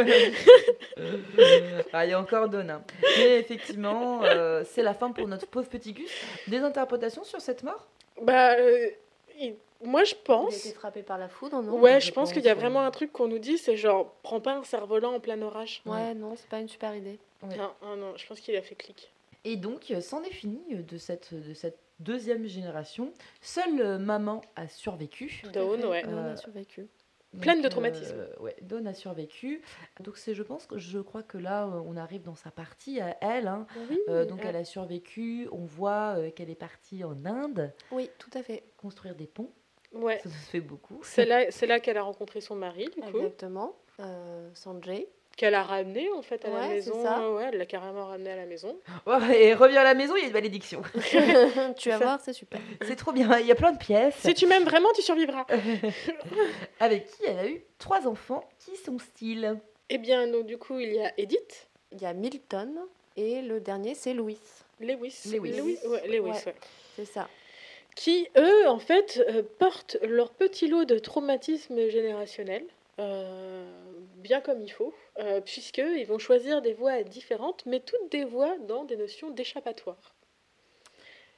Ah, il y a encore Donna. Mais effectivement, euh, c'est la fin pour notre pauvre petit Gus. Des interprétations sur cette mort?
Bah, euh, il- moi je
Il a
pense.
été frappé par la foudre, non
Ouais,
je
je pense qu'il y a
pense,
vraiment
ouais.
un truc qu'on nous dit, c'est genre, prends pas un cerf-volant en plein orage.
Ouais, non, c'est pas une super idée.
Ouais.
Non, non, non, je pense qu'il a fait clic.
Et donc, euh, c'en est fini euh, de cette, de cette deuxième génération. Seule euh, maman a survécu.
Tout à
Dawn, ouais.
Dawn
Euh,
a survécu.
Pleine de traumatismes.
euh, ouais, Dawn a survécu. Donc c'est, je pense que je crois que là, euh, on arrive dans sa partie à elle. hein.
Oui,
Euh, donc elle a survécu. On voit euh, qu'elle est partie en Inde
Oui, tout à fait.
construire des ponts.
Ouais.
Ça se fait beaucoup.
C'est là, c'est là qu'elle a rencontré son mari, du coup,
Exactement. Euh, Sanjay.
qu'elle a ramené en fait à la
c'est
maison.
ça.
Ouais, elle l'a carrément ramené à la maison.
Ouais, et revient à la maison, il y a une malédiction.
tu vas
ça.
voir, c'est super.
c'est trop bien. Il y a plein de pièces.
Si tu m'aimes vraiment, tu survivras.
Avec qui elle a eu trois enfants qui sont style.
Eh bien, donc, du coup, il y a Edith,
Il y a Milton et le dernier, c'est Louis.
Lewis,
Lewis.
ouais, Lewis,
Ouais.
ouais.
C'est ça.
Qui, eux, en fait, euh, portent leur petit lot de traumatisme générationnel, euh, bien comme il faut, euh, puisqu'ils vont choisir des voies différentes, mais toutes des voies dans des notions d'échappatoire.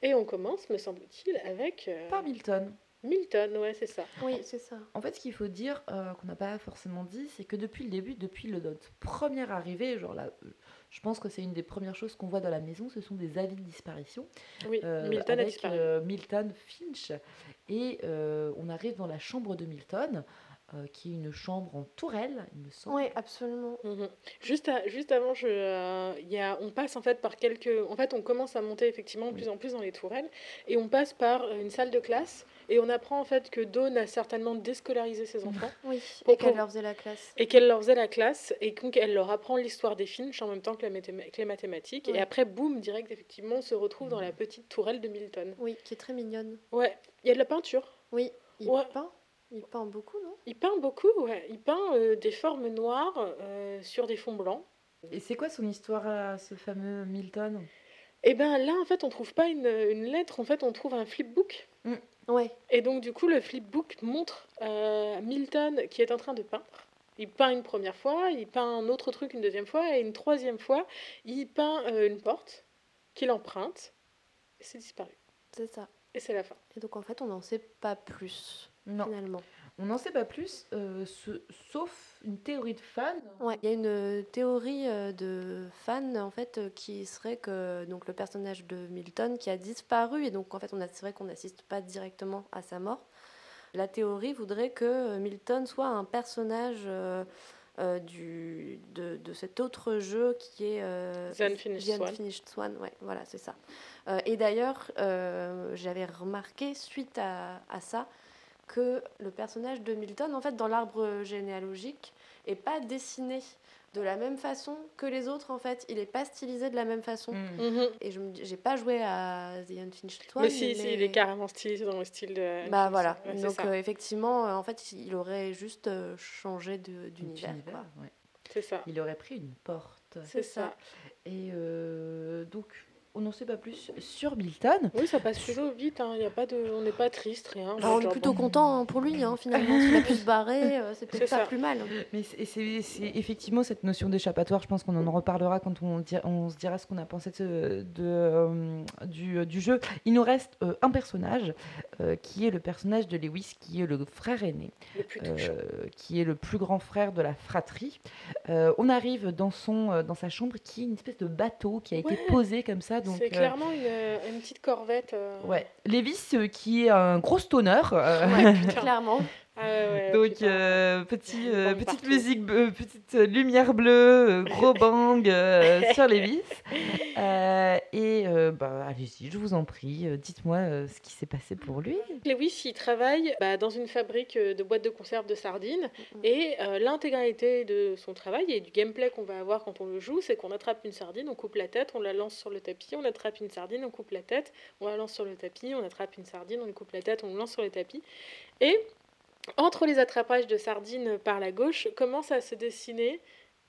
Et on commence, me semble-t-il, avec euh,
Par Milton.
Milton, ouais, c'est ça.
Oui, c'est ça.
En fait, ce qu'il faut dire, euh, qu'on n'a pas forcément dit, c'est que depuis le début, depuis le, notre première arrivée, genre là, je pense que c'est une des premières choses qu'on voit dans la maison, ce sont des avis de disparition.
Oui,
euh,
Milton a
avec
disparu.
euh, Milton Finch. Et euh, on arrive dans la chambre de Milton, euh, qui est une chambre en tourelle, il me semble.
Oui, absolument.
Mhm. Juste, à- juste avant, je, euh, il y a, on passe en fait par quelques. En fait, on commence à monter effectivement de plus en plus dans les tourelles et on passe par une salle de classe et on apprend en fait que Dawn a certainement déscolarisé ses enfants
Oui, et qu'elle leur faisait la classe.
et qu'elle leur faisait la classe et qu'elle leur apprend l'histoire des films en même temps que, la que les mathématiques. Et après, boum, direct, effectivement, on se retrouve dans la petite tourelle de Milton.
Oui, qui est très mignonne.
Ouais, il y a de la peinture.
Oui, il
Ouais.
peint. Il peint beaucoup, non?
Il peint beaucoup, ouais. Il peint euh, des formes noires euh, sur des fonds blancs.
Et c'est quoi son histoire à ce fameux Milton?
Et ben là, en fait, on trouve pas une, une lettre, en fait, on trouve un flipbook.
Ouais.
Et donc, du coup, le flipbook montre euh, Milton qui est en train de peindre. Il peint une première fois, il peint un autre truc une deuxième fois, et une troisième fois, il peint euh, une porte qu'il emprunte. Et c'est disparu.
C'est ça.
Et c'est la fin.
Et donc en fait, on n'en sait pas plus
Non,
finalement.
on n'en sait pas plus, euh, ce- sauf une théorie de fan.
Ouais, il y a une théorie euh, de fans en fait euh, qui serait que donc le personnage de Milton qui a disparu et donc en fait on a c'est vrai qu'on n'assiste pas directement à sa mort. La théorie voudrait que euh, Milton soit un personnage euh, euh, du de, de cet autre jeu qui est euh,
The Unfinished
The
Swan.
Unfinished Swan, ouais, voilà, c'est ça. Euh, et d'ailleurs, euh, j'avais remarqué suite à, à ça que le personnage de Milton, en fait, dans l'arbre généalogique, est pas dessiné de la même façon que les autres. En fait, il est pas stylisé de la même façon.
Mm.
Mhm.
Et je j'ai pas joué à The Unfinished Swan.
mais si, si, il est carrément stylisé dans le style de.
Bah voilà.
Ouais,
Donc euh, effectivement, euh, en fait, il aurait juste euh, changé de- d'univers.
Ouais.
C'est ça.
Il aurait pris une porte.
C'est ça.
Et euh, donc, on n'en sait pas plus sur Milton.
Oui, ça passe plutôt vite. Hein. Il Y a pas de... On n'est pas triste, rien.
Bah, on est plutôt
bon.
content hein, pour lui, hein, finalement. S'il a pu se barrer, euh, c'est peut-être pas
ça.
plus mal.
Mais c'est effectivement cette notion d'échappatoire. Je pense qu'on en reparlera quand on, di- on se dira ce qu'on a pensé de, de, euh, du, du jeu. Il nous reste euh, un personnage euh, qui est le personnage de Lewis, qui est le frère aîné,
Le plus touchant.
euh, qui est le plus grand frère de la fratrie. Euh, on arrive dans, son, euh, dans sa chambre qui est une espèce de bateau qui a été posé comme ça. Donc,
C'est
euh,
clairement une, une petite corvette. euh,
Ouais, Lévis euh, qui est un gros stoner. euh,
Ouais.
Clairement.
Ah ouais, ouais,
Donc euh, petit, euh,
Bang
petite
partout.
musique, euh, petite euh, lumière bleue, gros bang euh, sur Lévis. Euh, et euh, bah, allez-y, je vous en prie, dites-moi euh, ce qui s'est passé pour lui.
Lewis, il travaille bah, dans une fabrique de boîtes de conserve de sardines.
Mhm.
Et euh, l'intégralité de son travail et du gameplay qu'on va avoir quand on le joue, c'est qu'on attrape une sardine, on coupe la tête, on la lance sur le tapis, on attrape une sardine, on coupe la tête, on la lance sur le tapis, on attrape une sardine, on lui coupe la tête, on le lance sur le tapis. Et entre les attrapages de sardines par la gauche, commence à se dessiner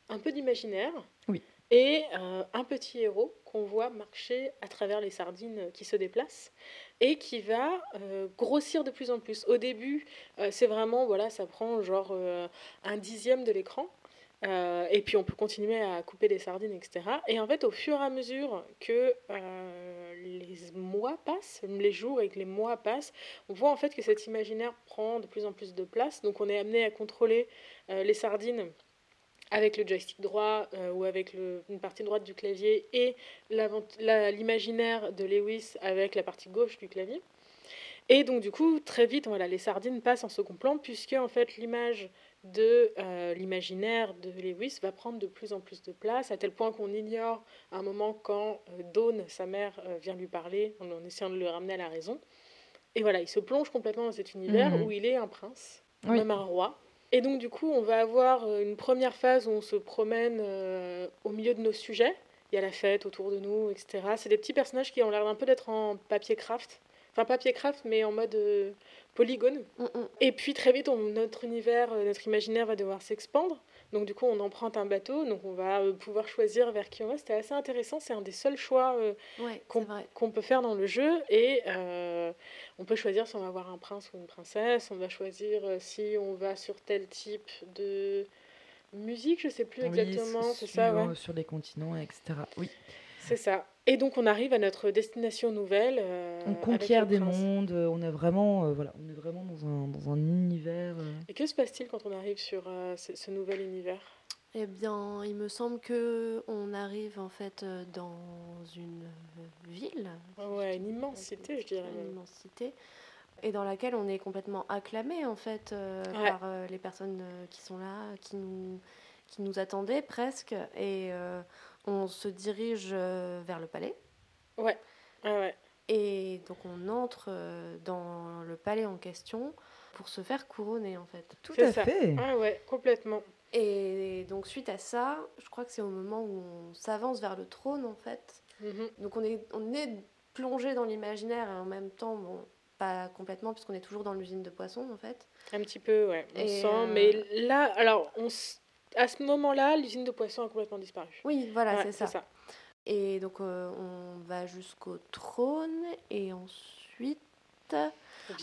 un peu d'imaginaire.
Oui.
Et euh, un petit héros qu'on voit marcher à travers les sardines qui se déplacent et qui va euh, grossir de plus en plus. Au début, euh, c'est vraiment, voilà, ça prend genre un dixième de l'écran. Euh, et puis on peut continuer à couper des sardines, etc. Et en fait, au fur et à mesure que euh, les mois passent, les jours et que les mois passent, on voit en fait que cet imaginaire prend de plus en plus de place. Donc on est amené à contrôler euh, les sardines avec le joystick droit ou avec une partie droite du clavier et l'imaginaire de Lewis avec la partie gauche du clavier. Et donc du coup, très vite, voilà, les sardines passent en second plan puisque en fait l'image de euh, l'imaginaire de Lewis va prendre de plus en plus de place, à tel point qu'on ignore un moment quand euh, Dawn, sa mère, euh, vient lui parler en, en essayant de le ramener à la raison. Et voilà, il se plonge complètement dans cet univers
Mhm.
où il est un prince,
Oui.
même un roi. Et donc du coup, on va avoir une première phase où on se promène au milieu de nos sujets. Il y a la fête autour de nous, etc. C'est des petits personnages qui ont l'air un peu d'être en papier craft. Enfin, papier craft, mais en mode euh, polygone.
Mm, mm.
Et puis très vite, on- notre univers, euh, notre imaginaire va devoir s'expandre. Donc du coup, on emprunte un bateau, donc on va euh, pouvoir choisir vers qui on va. C'était assez intéressant, c'est un des seuls choix euh,
Ouais,
qu'on peut faire dans le jeu. Et euh, on peut choisir si on va avoir un prince ou une princesse. On va choisir euh, si on va sur tel type de musique, je sais plus
Oui,
exactement. C'est ça, ouais.
Sur les continents, etc. Oui.
C'est ça. Et donc on arrive à notre destination nouvelle. euh,
On conquiert des
prince.
mondes, euh, on est vraiment, euh, voilà, on est vraiment dans un, dans un univers. euh,
Et que se passe-t-il quand on arrive sur euh, ce, ce nouvel univers?
Eh bien, il me semble que on arrive en fait euh, dans une ville.
Ouais, une immense cité, je dirais
Une immense cité. Et dans laquelle on est complètement acclamé en fait euh,
Ouais.
par euh, les personnes euh, qui sont là, qui nous, qui nous attendaient presque. Et euh, on se dirige euh, vers le palais.
Ouais, ouais, ouais.
Et donc on entre euh, dans le palais en question pour se faire couronner en fait.
Tout à
ça.
fait.
Ah ouais, complètement.
Et donc suite à ça, je crois que c'est au moment où on s'avance vers le trône en fait.
Mhm.
Donc on est, on est plongé dans l'imaginaire et en même temps, bon, pas complètement puisqu'on est toujours dans l'usine de poissons en fait.
Un petit peu, ouais. On
Et,
sent,
euh,
mais là, alors, on s- à ce moment-là, l'usine de poissons a complètement disparu.
Oui, voilà,
Ouais,
c'est ça. Et donc euh, on va jusqu'au trône et ensuite...
Bien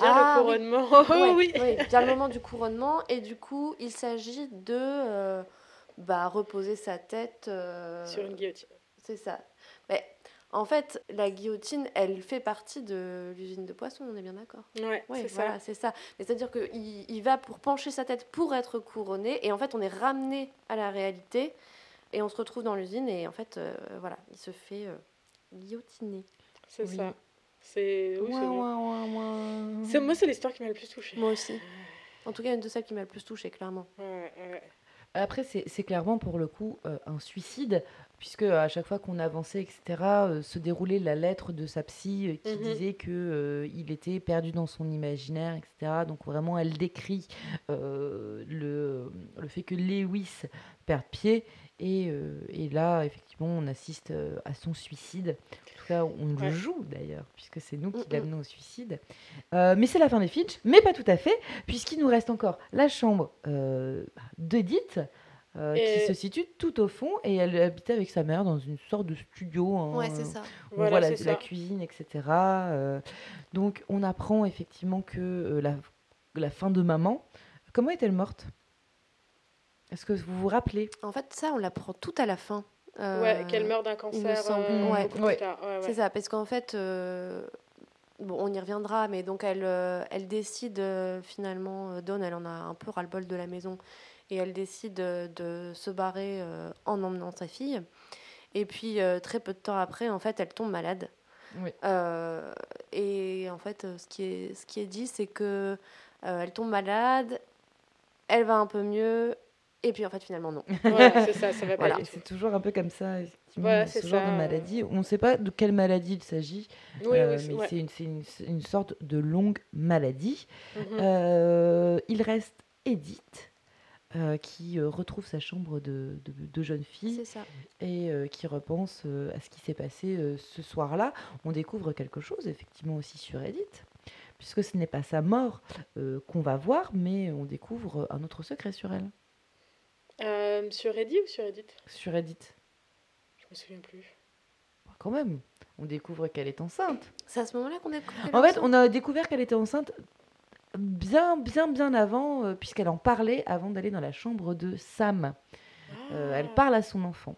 Ah,
le
oui.
couronnement.
Ouais,
oui.
oui, vient le moment du couronnement et du coup il s'agit de euh, bah, reposer sa tête... euh,
Sur une guillotine.
C'est ça. En fait, la guillotine, elle fait partie de l'usine de poissons, on est bien d'accord.
Ouais,
Oui,
c'est
voilà,
ça.
c'est ça. Mais C'est-à-dire qu'il il va pour pencher sa tête pour être couronné, et en fait, on est ramené à la réalité, et on se retrouve dans l'usine, et en fait, euh, voilà, il se fait euh, guillotiner.
C'est
Oui.
ça. C'est oui, c'est moi, c'est l'histoire qui m'a le plus touchée.
Moi aussi. En tout cas, une de celles qui m'a le plus touchée, clairement.
Ouais, ouais.
Après, c'est clairement pour le coup euh, un suicide, puisque à chaque fois qu'on avançait, etc., euh, se déroulait la lettre de sa psy euh, qui
Mhm.
disait que il était perdu dans son imaginaire, etc. Donc vraiment, elle décrit le, le fait que Lewis perde pied. Et, et là, effectivement, on assiste à son suicide. En tout cas, on
Ouais.
le joue d'ailleurs, puisque c'est nous qui
Mhm.
l'amenons au suicide. Euh, mais c'est la fin des Finch, mais pas tout à fait, puisqu'il nous reste encore la chambre euh, d'Edith, euh,
Et-
qui se situe tout au fond, et elle habitait avec sa mère dans une sorte de studio. hein,
Ouais, c'est ça.
On
Voilà,
voit la, cuisine, etc. donc, on apprend effectivement que la, la fin de maman. Comment est-elle morte? Est-ce que vous vous rappelez?
En fait, ça, on l'apprend tout à la fin. Euh,
Ouais, qu'elle meurt d'un cancer euh,
ouais. C'est ça, parce qu'en fait, euh, bon, on y reviendra, mais donc elle, euh, elle décide euh, finalement, euh, Dawn, elle en a un peu ras-le-bol de la maison, et elle décide euh, de se barrer euh, en emmenant sa fille. Et puis, euh, très peu de temps après, en fait, elle tombe malade.
Oui.
Euh, et en fait, euh, ce qui est, ce qui est dit, c'est que euh, elle tombe malade, elle va un peu mieux, et puis en fait, finalement, non.
C'est ça, ça va
Voilà, c'est toujours un peu comme ça, effectivement,
Voilà,
ce genre
ça.
de maladie. On ne sait pas de quelle maladie il s'agit,
Oui,
euh,
oui, c'est-
mais
ouais.
c'est une, sorte de longue maladie.
Mhm.
Euh, il reste Edith, euh, qui euh, retrouve sa chambre de, de- de jeune fille
C'est ça.
et euh, qui repense euh, à ce qui s'est passé euh, ce soir-là. On découvre quelque chose, effectivement, aussi sur Edith, puisque ce n'est pas sa mort euh, qu'on va voir, mais on découvre un autre secret sur elle,
Euh, sur Eddie ou sur Edith
sur Edith.
Je me souviens plus.
Bah, Quand même, on découvre qu'elle est enceinte.
C'est à ce moment-là qu'on a découvert
En fait, on a découvert qu'elle était enceinte bien, bien, bien avant, euh, puisqu'elle en parlait avant d'aller dans la chambre de Sam. Euh, elle
Ah.
parle à son enfant.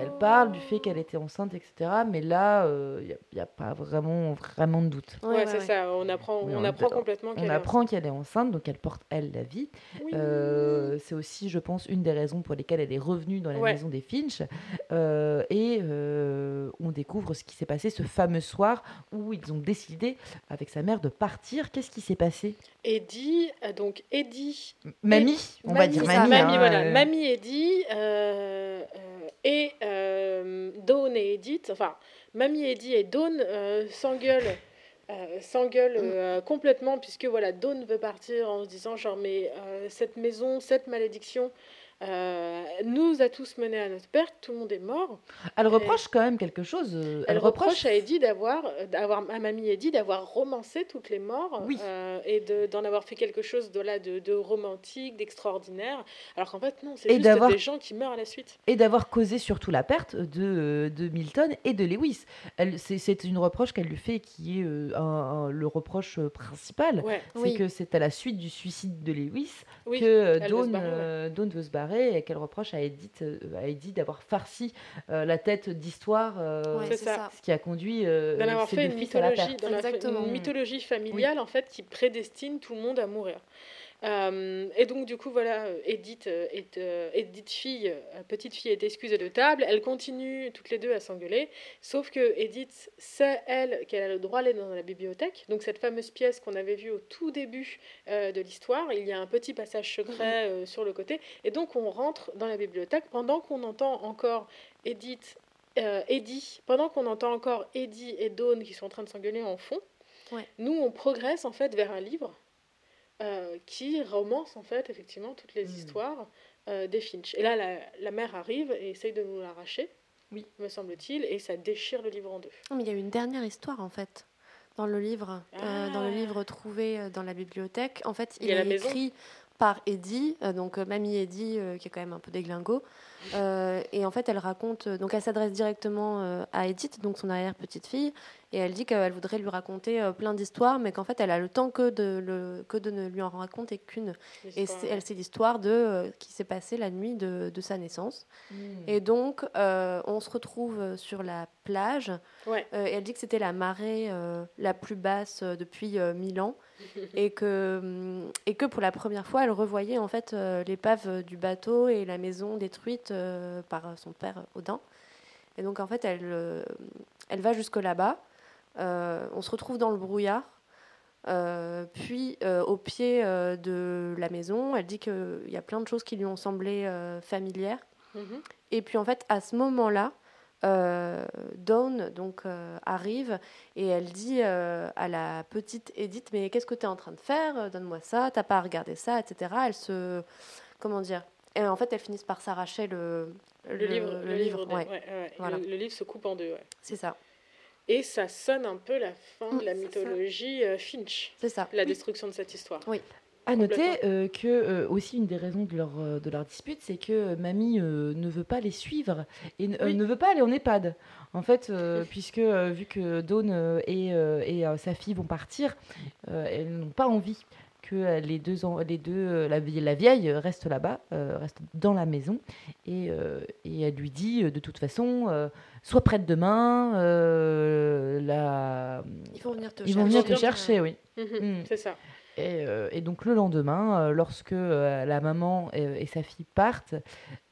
Elle parle du fait qu'elle était enceinte, etc. Mais là, il n'y a, pas vraiment, vraiment de doute.
Ouais,
Ouais,
c'est
ouais,
ça. On apprend,
Oui,
on
on-
apprend complètement qu'elle
On
est
apprend qu'elle est enceinte, donc elle porte, elle, la vie.
Oui.
Euh, c'est aussi, je pense, une des raisons pour lesquelles elle est revenue dans la
Ouais.
maison des Finch. Euh, et euh, on découvre ce qui s'est passé ce fameux soir où ils ont décidé, avec sa mère, de partir. Qu'est-ce qui s'est passé?
Eddie, euh, donc Eddie
Mamie, on va
Mamie,
dire mamie.
Mamie,
hein,
voilà.
euh,
Mamie Eddie euh, euh, et euh, Dawn et Edith, enfin, Mamie Eddie et Dawn euh, s'engueulent. euh, s'engueulent euh, complètement puisque voilà Dawn veut partir en se disant genre mais cette maison cette malédiction euh, nous a tous menés à notre perte tout le monde est mort
Elle reproche quand même quelque chose. euh,
elle, reproche à Eddie d'avoir, euh, d'avoir à mamie Eddie d'avoir romancé toutes les morts
Oui.
euh, et de, d'en avoir fait quelque chose de là de, de romantique, d'extraordinaire. Alors qu'en fait non, c'est
Et
juste
d'avoir-
des gens qui meurent à la suite.
et d'avoir causé surtout la perte de, de Milton et de Lewis. Elle, c'est, c'est une reproche qu'elle lui fait qui est euh, un- un- le reproche principal.
Ouais,
C'est
Oui.
que c'est à la suite du suicide de Lewis
oui.
que
elle veut se
Dawn,
barrer,
et qu'elle reproche à Edith, euh, à d'avoir farci euh, la tête d'histoire, euh,
Ouais,
c'est
c'est
ça.
ça.
ce qui a conduit euh,
d'en avoir fait une
fils à la
mythologie, une mythologie familiale en fait qui prédestine tout le monde à mourir. Euh, et donc du coup voilà, Edith euh, est euh, Edith fille, petite fille est excusée de table. Elles continuent toutes les deux à s'engueuler, sauf que Edith sait elle qu'elle a le droit d'aller dans la bibliothèque. Donc cette fameuse pièce qu'on avait vue au tout début euh, de l'histoire, il y a un petit passage secret euh, sur le côté, et donc on rentre dans la bibliothèque pendant qu'on entend encore Edith Eddie, pendant qu'on entend encore Eddie et Dawn qui sont en train de s'engueuler en fond,
Ouais.
nous on progresse en fait vers un livre euh, qui romance en fait effectivement toutes les
Mm.
histoires euh, des Finch. Et là la, la mère arrive et essaye de nous l'arracher,
Oui.
me semble-t-il, et ça déchire le livre en deux.
Non, mais il y a une dernière histoire en fait dans le livre, euh, dans le
Ah.
livre trouvé dans la bibliothèque. En fait,
Il
il,
y a la
est
maison.
écrit par Eddie, euh, donc euh, mamie Eddie, euh, qui est quand même un peu déglingo. Et en fait, elle raconte, donc elle s'adresse directement à Edith, donc son arrière petite fille, et elle dit qu'elle voudrait lui raconter plein d'histoires, mais qu'en fait, elle a le temps que de, le, que de ne lui en raconter qu'une. Et elle, c'est l'histoire de qui s'est passée la nuit de, de sa naissance.
Mm.
Et donc, euh, on se retrouve sur la plage.
Ouais.
Euh, et elle dit que c'était la marée euh, la plus basse depuis euh, mille ans. et, que, et que pour la première fois, elle revoyait en fait euh, l'épave du bateau et la maison détruite euh, par son père Odin. Et donc, en fait, elle, euh, elle va jusque là-bas. Euh, on se retrouve dans le brouillard. Euh, puis, euh, au pied de la maison, elle dit qu'il y a plein de choses qui lui ont semblé familières.
Mhm.
Et puis en fait, à ce moment-là, Dawn donc, euh, arrive et elle dit euh, à la petite Edith Mais qu'est-ce que tu es en train de faire? Donne-moi ça, t'as pas à regarder ça, etc. Elle se. Comment dire? Et en fait, elles finissent par s'arracher le,
Le, livre, le, livre, des-
ouais,
ouais, ouais.
Voilà.
Le, livre se coupe en deux.
c'est ça.
Et ça sonne un peu la fin de la mythologie euh, Finch,
C'est ça.
la destruction de cette histoire.
À noter
Complètement.
euh, que euh, aussi une des raisons de leur, euh, de leur dispute, c'est que euh, mamie ne veut pas les suivre et
Oui.
ne veut pas aller en EHPAD. En fait, puisque vu que Dawn et, et sa fille vont partir, elles n'ont pas envie que les deux, les deux la, vie- la vieille reste là-bas, reste dans la maison. Et, et elle lui dit, de toute façon, sois prête demain. la...
Ils vont venir te
Ils
chercher.
vont venir te chercher, oui. Mm.
C'est ça.
Et, euh, et donc le lendemain, euh, lorsque euh, la maman et, et sa fille partent,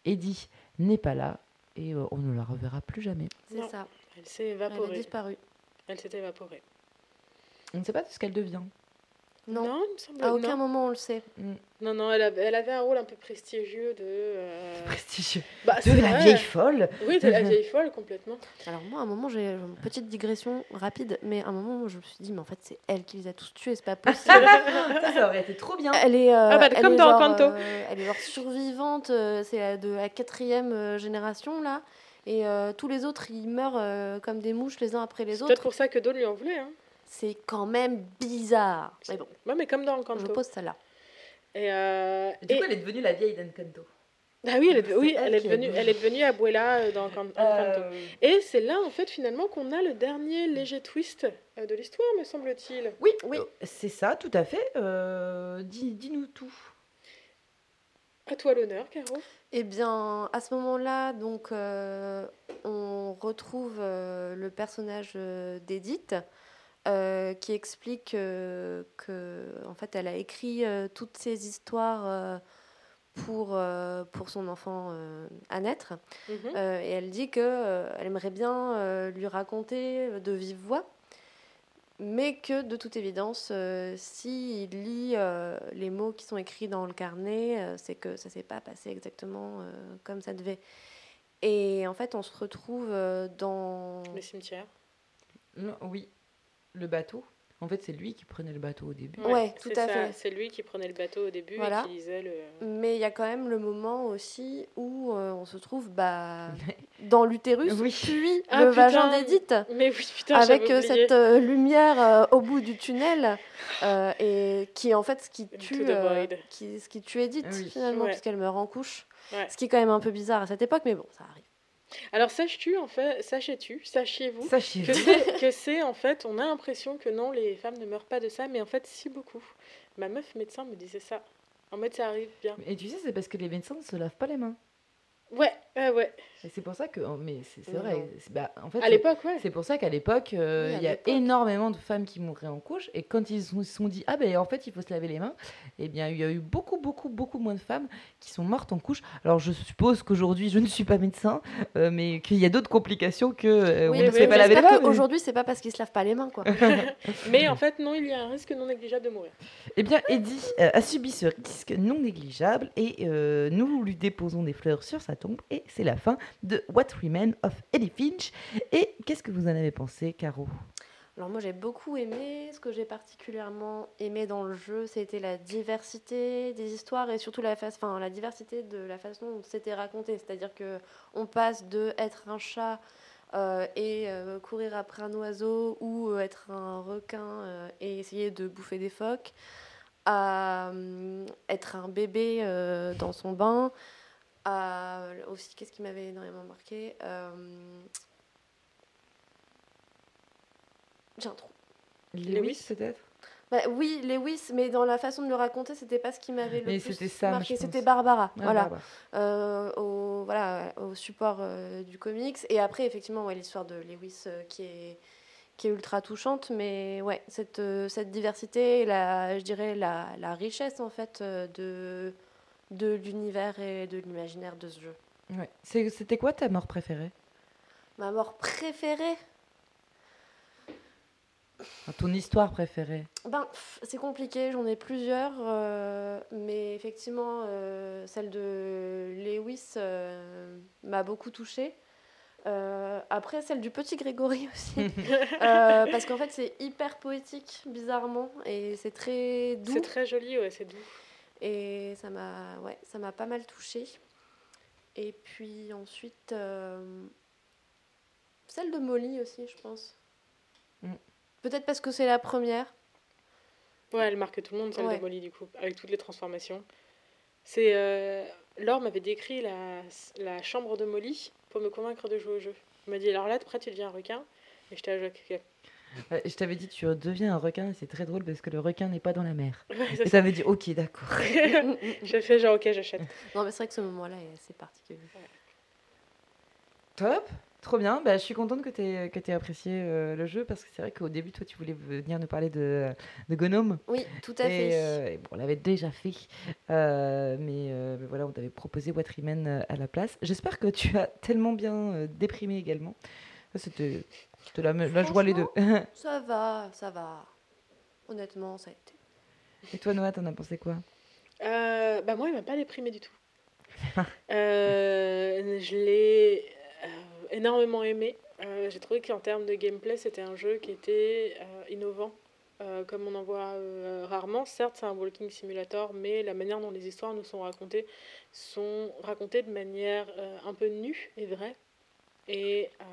Eddie n'est pas là et euh, on ne la reverra plus jamais.
C'est ça.
Elle s'est
Elle a
évaporée.
disparu.
Elle s'est évaporée.
On ne sait pas ce qu'elle devient.
Non.
il me semble.
À aucun
non.
moment on le sait.
Non, non, elle avait, elle avait un rôle un peu prestigieux de. euh,
Prestigieux.
bah,
De
c'est
la
vrai.
vieille folle.
Oui, de la vieille folle, complètement.
Alors moi, à un moment, j'ai une petite digression rapide, mais à un moment, je me suis dit, mais en fait, c'est elle qui les a tous tués, c'est pas possible.
ça, ça aurait été trop bien.
Elle est, euh,
Ah bah,
elle
comme
est
dans
genre,
Encanto.
euh, elle est genre survivante, euh, c'est la- de la quatrième euh, génération là. Et euh, tous les autres, ils meurent euh, comme des mouches les uns après les
C'est
autres.
peut-être pour ça que Dawn lui en voulait. Hein.
C'est quand même bizarre. Mais bon,
Ouais, mais comme dans
je
Encanto.
pose ça là.
Et, euh,
Du
et-
coup, elle est devenue la vieille d'Encanto.
Ah oui, elle est, oui,
elle
est devenue, elle est devenue Abuela euh, dans Encan- Encanto. Et c'est là, en fait, finalement, qu'on a le dernier léger twist euh, de l'histoire, me semble-t-il.
Oui, oui, c'est ça, tout à fait. Euh, dis- Dis-nous tout.
À toi l'honneur, Caro.
Eh bien, à ce moment-là, donc, euh, on retrouve euh, le personnage euh, d'Edith euh, qui explique euh, que, en fait, elle a écrit euh, toutes ces histoires euh, pour, euh, pour son enfant euh, à naître.
Mhm.
Euh, et elle dit que euh, elle aimerait bien euh, lui raconter de vive voix, mais que de toute évidence, euh, s'il lit euh, les mots qui sont écrits dans le carnet, euh, c'est que ça s'est pas passé exactement euh, comme ça devait. Et en fait, on se retrouve euh, dans.
Le cimetière?
Non, oui, le bateau. En fait, c'est lui qui prenait le bateau au début.
Ouais, tout à
ça.
fait.
C'est lui qui prenait le bateau au début
Voilà.
et qui lisait le.
Mais il y a quand même le moment aussi où euh, on se trouve bah, dans l'utérus,
Oui.
puis
Ah,
le
putain.
vagin d'Edith.
Mais oui, putain,
avec euh, cette euh, lumière euh, au bout du tunnel euh, et qui est en fait ce qui tue euh, qui, ce qui tue Edith
Ah oui.
finalement
Ouais.
puisqu'elle meurt en couche
Ouais.
ce qui est quand même un peu bizarre à cette époque mais bon ça arrive
Alors saches-tu en fait, sachez-tu, sachiez-vous
Sachez-vous.
que c'est que c'est en fait, on a l'impression que non, les femmes ne meurent pas de ça, mais en fait si beaucoup. Ma meuf médecin me disait ça. En mode ça arrive bien.
Et tu sais, c'est parce que les médecins ne se lavent pas les mains.
Ouais, ouais, ouais.
C'est pour ça que. oh, Mais c'est vrai. bah, en fait,
À l'époque, ouais.
C'est pour ça qu'à l'époque, euh,
Oui,
il y a énormément de femmes qui mouraient en couche. Et quand ils se sont dit, ah ben en fait, il faut se laver les mains, eh bien, il y a eu beaucoup, beaucoup, beaucoup moins de femmes qui sont mortes en couche. Alors, je suppose qu'aujourd'hui, je ne suis pas médecin, euh, mais qu'il y a d'autres complications que euh,
oui,
on ne se fait pas laver les mains.
qu'aujourd'hui c'est pas parce qu'ils se lavent pas les mains quoi
Mais en fait, non, il y a un risque non négligeable de mourir.
Eh bien, Eddie euh, a subi ce risque non négligeable et euh, nous lui déposons des fleurs sur sa Et c'est la fin de What Remains of Eddie Finch. Et qu'est-ce que vous en avez pensé, Caro?
Alors moi j'ai beaucoup aimé. Ce que j'ai particulièrement aimé dans le jeu c'était la diversité des histoires et surtout la diversité de la façon dont c'était raconté. C'est-à-dire que on passe de être un chat euh, et euh, courir après un oiseau ou euh, être un requin et essayer de bouffer des phoques à euh, être un bébé dans son bain à aussi qu'est-ce qui m'avait énormément marqué Euh, j'ai un trou
Lewis.
peut-être?
Bah, oui, Lewis, mais dans la façon de le raconter, c'était pas ce qui m'avait le
Mais
plus
c'était Sam,
marqué. C'était Barbara,
Ah,
voilà,
Barbara.
euh, au, voilà, au support euh, du comics. Et après, effectivement, ouais, l'histoire de Lewis euh, qui est qui est ultra touchante, mais ouais, cette, euh, cette diversité, la, je dirais la, la richesse en fait euh, de, de l'univers et de l'imaginaire de ce jeu.
Ouais. C'est- C'était quoi ta mort préférée?
Ma mort préférée?
Ton histoire préférée
Ben, pff, c'est compliqué, j'en ai plusieurs, euh, mais effectivement, euh, celle de Lewis euh, m'a beaucoup touchée. Euh, après, celle du petit Grégory aussi, Euh, parce qu'en fait, c'est hyper poétique, bizarrement, et c'est très doux,
C'est très joli, ouais, c'est doux.
Et ça m'a ouais, ça m'a pas mal touchée. Et puis ensuite, euh, celle de Molly aussi, je pense.
Mm.
Peut-être parce que c'est la première.
Ouais, elle marque tout le monde, celle
Ouais.
de Molly, du coup, avec toutes les transformations. C'est. Euh... Laure m'avait décrit la... la chambre de Molly pour me convaincre de jouer au jeu. Elle m'a dit alors là, après, tu deviens un requin. Et j'étais à.
Euh, Je t'avais dit, tu deviens un requin, et c'est très drôle parce que le requin n'est pas dans la mer.
Ouais,
Et
ça.
ça veut dire, ok, d'accord.
J'ai fait genre, ok, j'achète.
Non, mais c'est vrai que ce moment-là est assez particulier.
Top, trop bien. Bah, je suis contente que tu aies, que aies apprécié euh, le jeu parce que c'est vrai qu'au début, toi, tu voulais venir nous parler de, de Gnome.
Oui, tout à
Et,
fait.
euh, et bon, on l'avait déjà fait, Euh, mais, euh, mais voilà, on t'avait proposé What à la place. J'espère que tu as tellement bien euh, déprimé également. Ça, C'était c'était la, me- la joie les deux.
Ça va, ça va. Honnêtement, ça a été.
et toi, Noah, t'en as pensé quoi?
Euh, bah moi, il m'a pas déprimé du tout. Euh, je l'ai euh, énormément aimé. Euh, J'ai trouvé qu'en termes de gameplay, c'était un jeu qui était euh, innovant, euh, comme on en voit euh, rarement. Certes, c'est un walking simulator, mais la manière dont les histoires nous sont racontées sont racontées de manière euh, un peu nue et vraie. Et euh,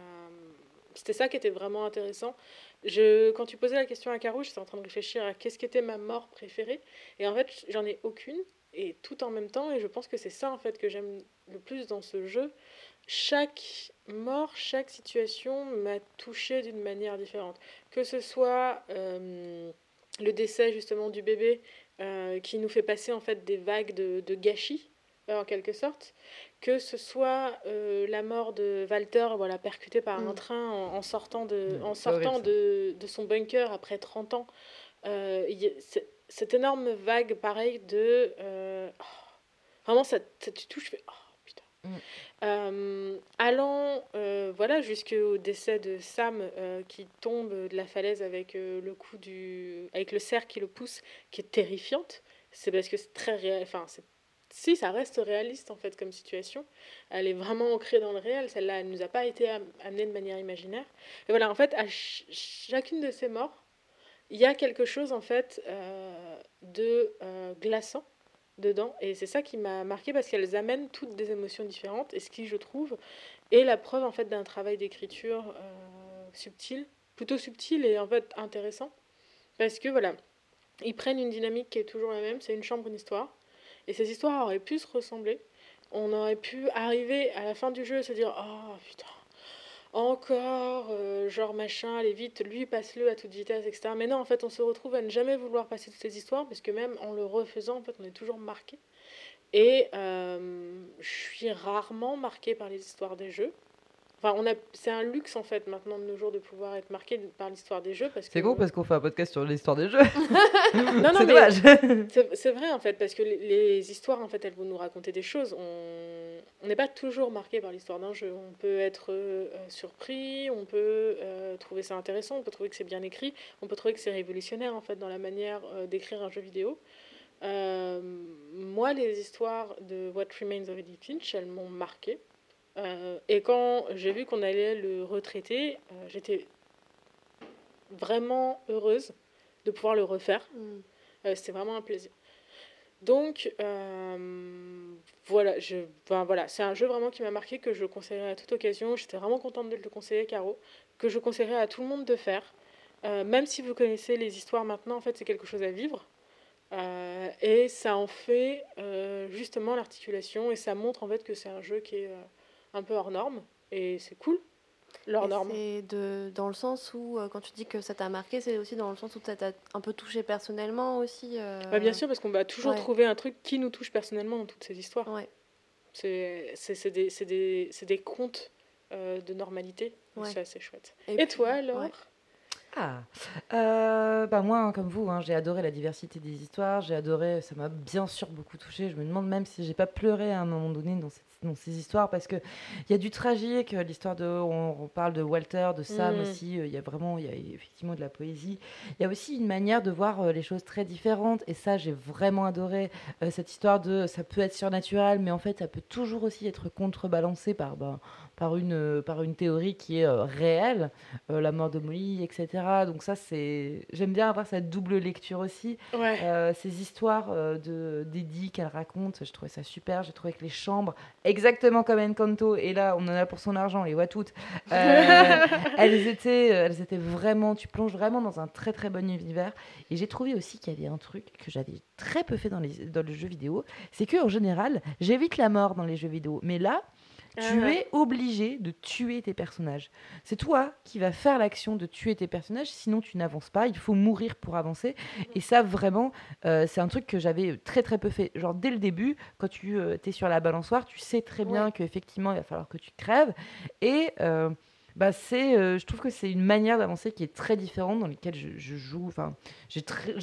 c'était ça qui était vraiment intéressant. Je, quand tu posais la question à Caro, j'étais en train de réfléchir à qu'est-ce qu'était ma mort préférée. Et en fait, j'en ai aucune, et tout en même temps, et je pense que c'est ça en fait que j'aime le plus dans ce jeu. Chaque mort, chaque situation m'a touchée d'une manière différente. Que ce soit euh, le décès justement du bébé euh, qui nous fait passer en fait des vagues de gâchis. En quelque sorte, que ce soit euh, la mort de Walter, voilà, percuté par un
Mm.
train en, en sortant, de,
Mm,
en sortant de, de son bunker après 30 ans. Euh, y cette énorme vague, pareil, de... euh, oh, vraiment, ça, ça tu touches, je fais... Oh, putain.
Mm.
Allant voilà jusqu'au décès de Sam qui tombe de la falaise avec le coup du avec le cerf qui le pousse qui est terrifiante c'est parce que c'est très réel enfin c'est si ça reste réaliste en fait comme situation. Elle est vraiment ancrée dans le réel. Celle-là elle nous a pas été am- amenée de manière imaginaire. Et voilà en fait à ch- chacune de ces morts il y a quelque chose en fait euh, de euh, glaçant dedans. Et c'est ça qui m'a marqué parce qu'elles amènent toutes des émotions différentes. Et ce qui je trouve est la preuve en fait d'un travail d'écriture euh, subtil plutôt subtil et en fait intéressant. Parce que voilà ils prennent une dynamique qui est toujours la même. C'est une chambre une histoire et ces histoires auraient pu se ressembler on aurait pu arriver à la fin du jeu et se dire oh putain encore, euh, genre machin, allez vite, lui passe-le à toute vitesse, etc. Mais non, en fait, on se retrouve à ne jamais vouloir passer toutes ces histoires parce que même en le refaisant, en fait, on est toujours marqué. Et euh, je suis rarement marquée par les histoires des jeux. Enfin, on a, c'est un luxe en fait maintenant de nos jours de pouvoir être marqué par l'histoire des jeux parce que.
C'est con parce qu'on fait un podcast sur l'histoire des jeux.
non, non,
c'est dommage.
C'est vrai en fait, parce que les, les histoires en fait, elles vont nous raconter des choses. On n'est pas toujours marqué par l'histoire d'un jeu. On peut être euh, euh, surpris, on peut euh, trouver ça intéressant, on peut trouver que c'est bien écrit, on peut trouver que c'est révolutionnaire en fait dans la manière euh, d'écrire un jeu vidéo. Moi, les histoires de What Remains of Edith Finch, elles m'ont marqué. Euh, et quand j'ai vu qu'on allait le retraiter, euh, j'étais vraiment heureuse de pouvoir le refaire.
Mm.
Euh, C'était vraiment un plaisir. Donc, voilà, je, ben voilà, c'est un jeu vraiment qui m'a marqué, que je conseillerais à toute occasion. J'étais vraiment contente de le conseiller, Caro, que je conseillerais à tout le monde de faire. Même si vous connaissez les histoires maintenant, en fait, c'est quelque chose à vivre. Et ça en fait justement l'articulation, et ça montre en fait que c'est un jeu qui est un peu hors norme, et c'est cool, hors
Et
norme.
C'est de, dans le sens où, euh, quand tu dis que ça t'a marqué, c'est aussi dans le sens où ça t'a un peu touché personnellement aussi. euh,
Bah, bien sûr, parce qu'on va toujours
ouais.
trouver un truc qui nous touche personnellement dans toutes ces histoires.
Ouais.
C'est c'est- c'est des, c'est des, c'est des contes euh, de normalité.
Ouais.
C'est assez chouette.
Et
Et,
puis,
toi alors
ouais.
Ah, euh, bah moi, hein, comme vous, hein, j'ai adoré la diversité des histoires, j'ai adoré, ça m'a bien sûr beaucoup touché. Je me demande même si j'ai pas pleuré à un moment donné dans, cette- dans ces histoires parce que il y a du tragique, euh, l'histoire de, on, on parle de Walter, de Sam
Mm.
aussi. euh, Il y a vraiment, il y a effectivement de la poésie. Il y a aussi une manière de voir euh, les choses très différentes et ça, j'ai vraiment adoré cette histoire de, ça peut être surnaturel, mais en fait, ça peut toujours aussi être contrebalancé par, ben, par une, euh, par une théorie qui est euh, réelle euh, la mort de Molly, etc. Donc ça, c'est... J'aime bien avoir cette double lecture aussi.
Ouais.
Ces histoires de d'Eddie qu'elle raconte, je trouvais ça super. J'ai trouvé que les chambres, exactement comme Encanto, et là, on en a pour son argent, on les voit toutes, elles, étaient, elles étaient vraiment... Tu plonges vraiment dans un très très bon univers. Et j'ai trouvé aussi qu'il y avait un truc que j'avais très peu fait dans, les, dans le jeu vidéo, c'est que en général, j'évite la mort dans les jeux vidéo. Mais là, tu
Ah.
es obligé de tuer tes personnages. C'est toi qui vas faire l'action de tuer tes personnages, sinon tu n'avances pas. Il faut mourir pour avancer. Et ça, vraiment, euh, c'est un truc que j'avais très très peu fait. Genre, dès le début, quand tu es sur la balançoire, tu sais très bien
Ouais.
qu'effectivement, il va falloir que tu crèves. Et. euh, bah c'est, euh, je trouve que c'est une manière d'avancer qui est très différente dans laquelle je, je joue. Enfin, j'ai très,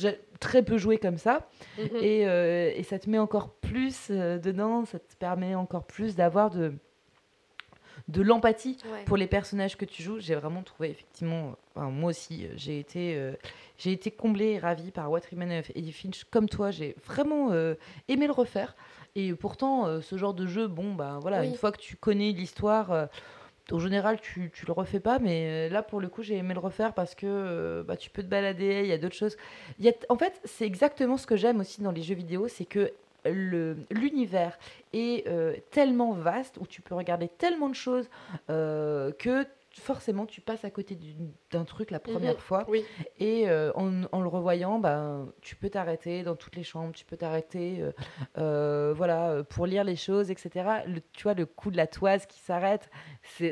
très peu joué comme ça.
Mhm.
Et, euh, et ça te met encore plus euh, dedans, ça te permet encore plus d'avoir de, de l'empathie
Ouais.
pour les personnages que tu joues. J'ai vraiment trouvé, effectivement, euh, enfin, moi aussi, euh, j'ai été, euh, j'ai été comblée et ravie par What Remains of Edith Finch. Comme toi, j'ai vraiment euh, aimé le refaire. Et pourtant, euh, ce genre de jeu, bon, bah voilà,
Oui.
une fois que tu connais l'histoire. en général, tu, tu le refais pas, mais là, pour le coup, j'ai aimé le refaire parce que bah, tu peux te balader, il y a d'autres choses. Y a, en fait, c'est exactement ce que j'aime aussi dans les jeux vidéo, c'est que l'univers est euh, tellement vaste, où tu peux regarder tellement de choses, euh, que forcément, tu passes à côté d'un truc la première
Mhm.
fois.
Oui.
Et euh, en, en le revoyant, ben, tu peux t'arrêter dans toutes les chambres, tu peux t'arrêter euh, euh, voilà, pour lire les choses, etc. Le, tu vois, le coup de la toise qui s'arrête,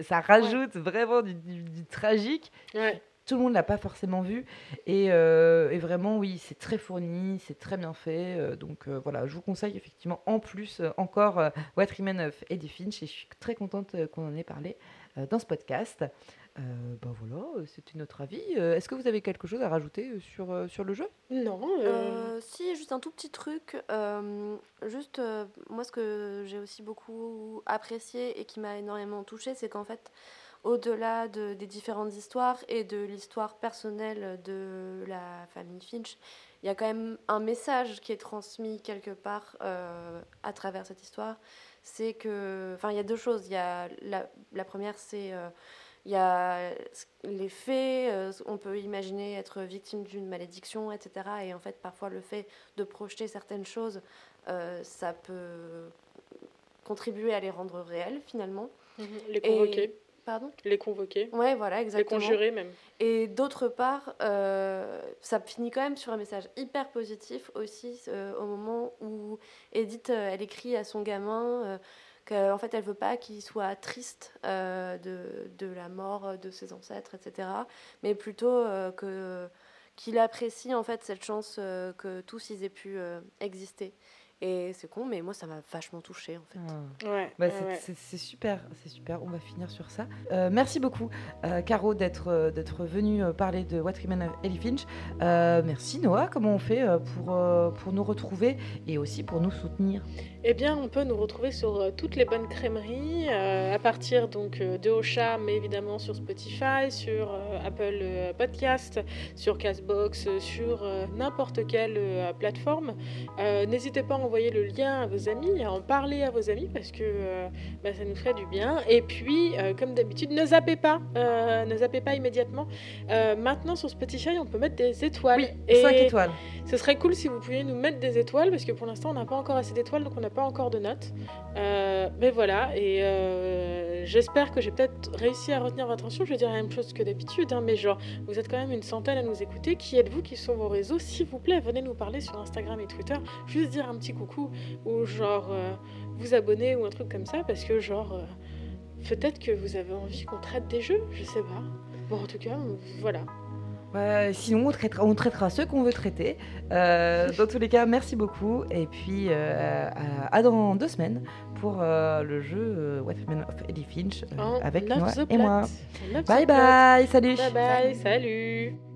ça rajoute vraiment du, du- du tragique.
Ouais.
Tout le monde l'a pas forcément vu. Et, euh, et vraiment, oui, c'est très fourni, c'est très bien fait. euh, donc euh, voilà, je vous conseille effectivement en plus euh, encore euh, What Remains of Eddie Finch. Et je suis très contente qu'on en ait parlé euh, dans ce podcast. Euh, ben voilà, c'était notre avis. Euh, Est-ce que vous avez quelque chose à rajouter sur, euh, sur le jeu?
Non. euh,
Euh, si, juste un tout petit truc. euh, juste, euh, moi, ce que j'ai aussi beaucoup apprécié et qui m'a énormément touchée, c'est qu'en fait, au-delà de- des différentes histoires et de l'histoire personnelle de la famille Finch, il y a quand même un message qui est transmis quelque part euh, à travers cette histoire. C'est que. Enfin, il y a deux choses. Il y a la, la première, c'est. euh, il y a les faits, euh, on peut imaginer être victime d'une malédiction, etc. Et en fait, parfois, le fait de projeter certaines choses, ça peut contribuer à les rendre réelles, finalement.
mhm, Les
Et-
convoquer.
Pardon?
Les convoquer.
Ouais, voilà,
Les conjurer même.
Et d'autre part, euh, ça finit quand même sur un message hyper positif aussi euh, au moment où Edith, euh, elle écrit à son gamin qu'en fait elle veut pas qu'il soit triste euh, de, de la mort de ses ancêtres, etc. Mais plutôt euh, que qu'il apprécie en fait cette chance euh, que tous ils aient pu exister. Et c'est con, mais moi ça m'a vachement touchée en fait.
Ah.
Ouais.
Bah,
ouais,
c'est- super, c'est super. On va finir sur ça. Euh, merci beaucoup, euh, Caro, d'être euh, d'être venue euh, parler de What Remains of Ellie Finch. Euh, merci Noah. Comment on fait euh, pour euh, pour nous retrouver et aussi pour nous soutenir?
Eh bien, on peut nous retrouver sur euh, toutes les bonnes crèmeries, euh, à partir donc euh, de Ocha, mais évidemment sur Spotify, sur euh, Apple euh, Podcast, sur Castbox, sur euh, n'importe quelle euh, plateforme. Euh, N'hésitez pas à envoyer le lien à vos amis, à en parler à vos amis parce que euh, bah, ça nous ferait du bien. Et puis, euh, comme d'habitude, ne zappez pas, euh, ne zappez pas immédiatement. Maintenant sur Spotify, on peut mettre des étoiles.
Oui,
Et
5 étoiles.
ce serait cool si vous pouviez nous mettre des étoiles parce que pour l'instant on n'a pas encore assez d'étoiles donc on n'a pas encore de notes. Mais voilà, et j'espère que j'ai peut-être réussi à retenir votre attention. Je vais dire la même chose que d'habitude, hein, mais genre vous êtes quand même une centaine à nous écouter. Qui êtes-vous? Qui sont vos réseaux? S'il vous plaît, venez nous parler sur Instagram et Twitter. Juste dire un petit coucou ou genre euh, vous abonner ou un truc comme ça parce que genre euh, peut-être que vous avez envie qu'on traite des jeux, je sais pas. Bon en tout cas, voilà.
Ouais, sinon, on traitera, on traitera ceux qu'on veut traiter. Euh, dans tous les cas, merci beaucoup. Et puis, euh, à, à dans deux semaines pour euh, le jeu What of Eddie Finch avec
the
et moi. Bye bye, salut.
Bye bye, salut.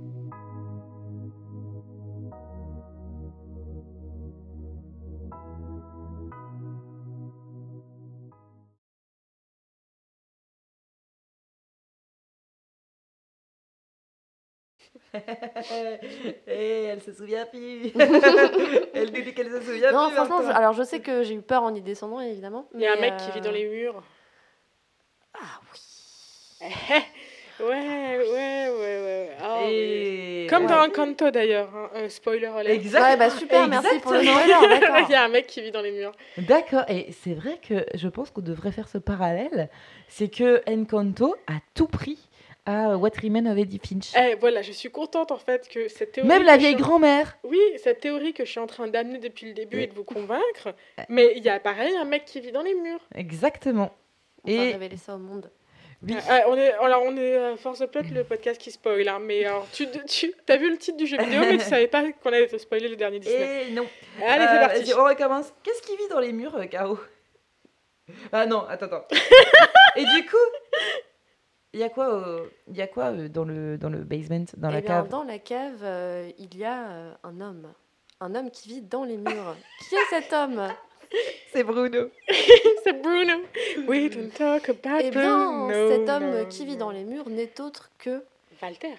Et elle se souvient plus. elle nous dit qu'elle se souvient
Non,
plus.
franchement, je-
maintenant.
alors je sais que j'ai eu peur en y descendant, évidemment.
Il y a un mec qui vit
euh,
dans les murs.
Ah oui.
Ouais, ouais, ouais, ouais. Ah, oui. Comme
ouais.
dans Encanto d'ailleurs, hein, euh, spoiler alert.
Exact.
Ouais, bah super, merci pour le
Exactement.
spoiler, d'accord.
Il y a un mec qui vit dans les murs.
D'accord, et c'est vrai que je pense qu'on devrait faire ce parallèle. C'est que Encanto a tout pris à What Remains of Eddie Finch.
Eh, voilà, je suis contente en fait que cette théorie.
Même la
je
vieille grand-mère.
Oui, cette théorie que je suis en train d'amener depuis le début et de vous convaincre. Mais il y a pareil un mec qui vit dans les murs.
Exactement.
On va
Et
révéler ça au monde.
oui.
Ah, on est, alors on est euh, force de plot le podcast qui spoil. hein, mais alors, tu, tu as vu le titre du jeu vidéo, mais tu savais pas qu'on allait te spoiler le dernier Disney.
Et non.
Allez, c'est
Euh,
parti.
on recommence. Qu'est-ce qui vit dans les murs, euh, Caro Ah non, attends, attends. et du coup, il y a quoi, euh, il y a quoi euh, dans le dans le basement, dans la
Eh bien,
cave?
dans la cave, euh, il y a euh, un homme. Un homme qui vit dans les murs. qui est cet homme?
C'est Bruno.
C'est Bruno. We don't talk about
Eh bien,
Bruno.
cet homme
no,
qui vit
no.
dans les murs n'est autre que
Walter.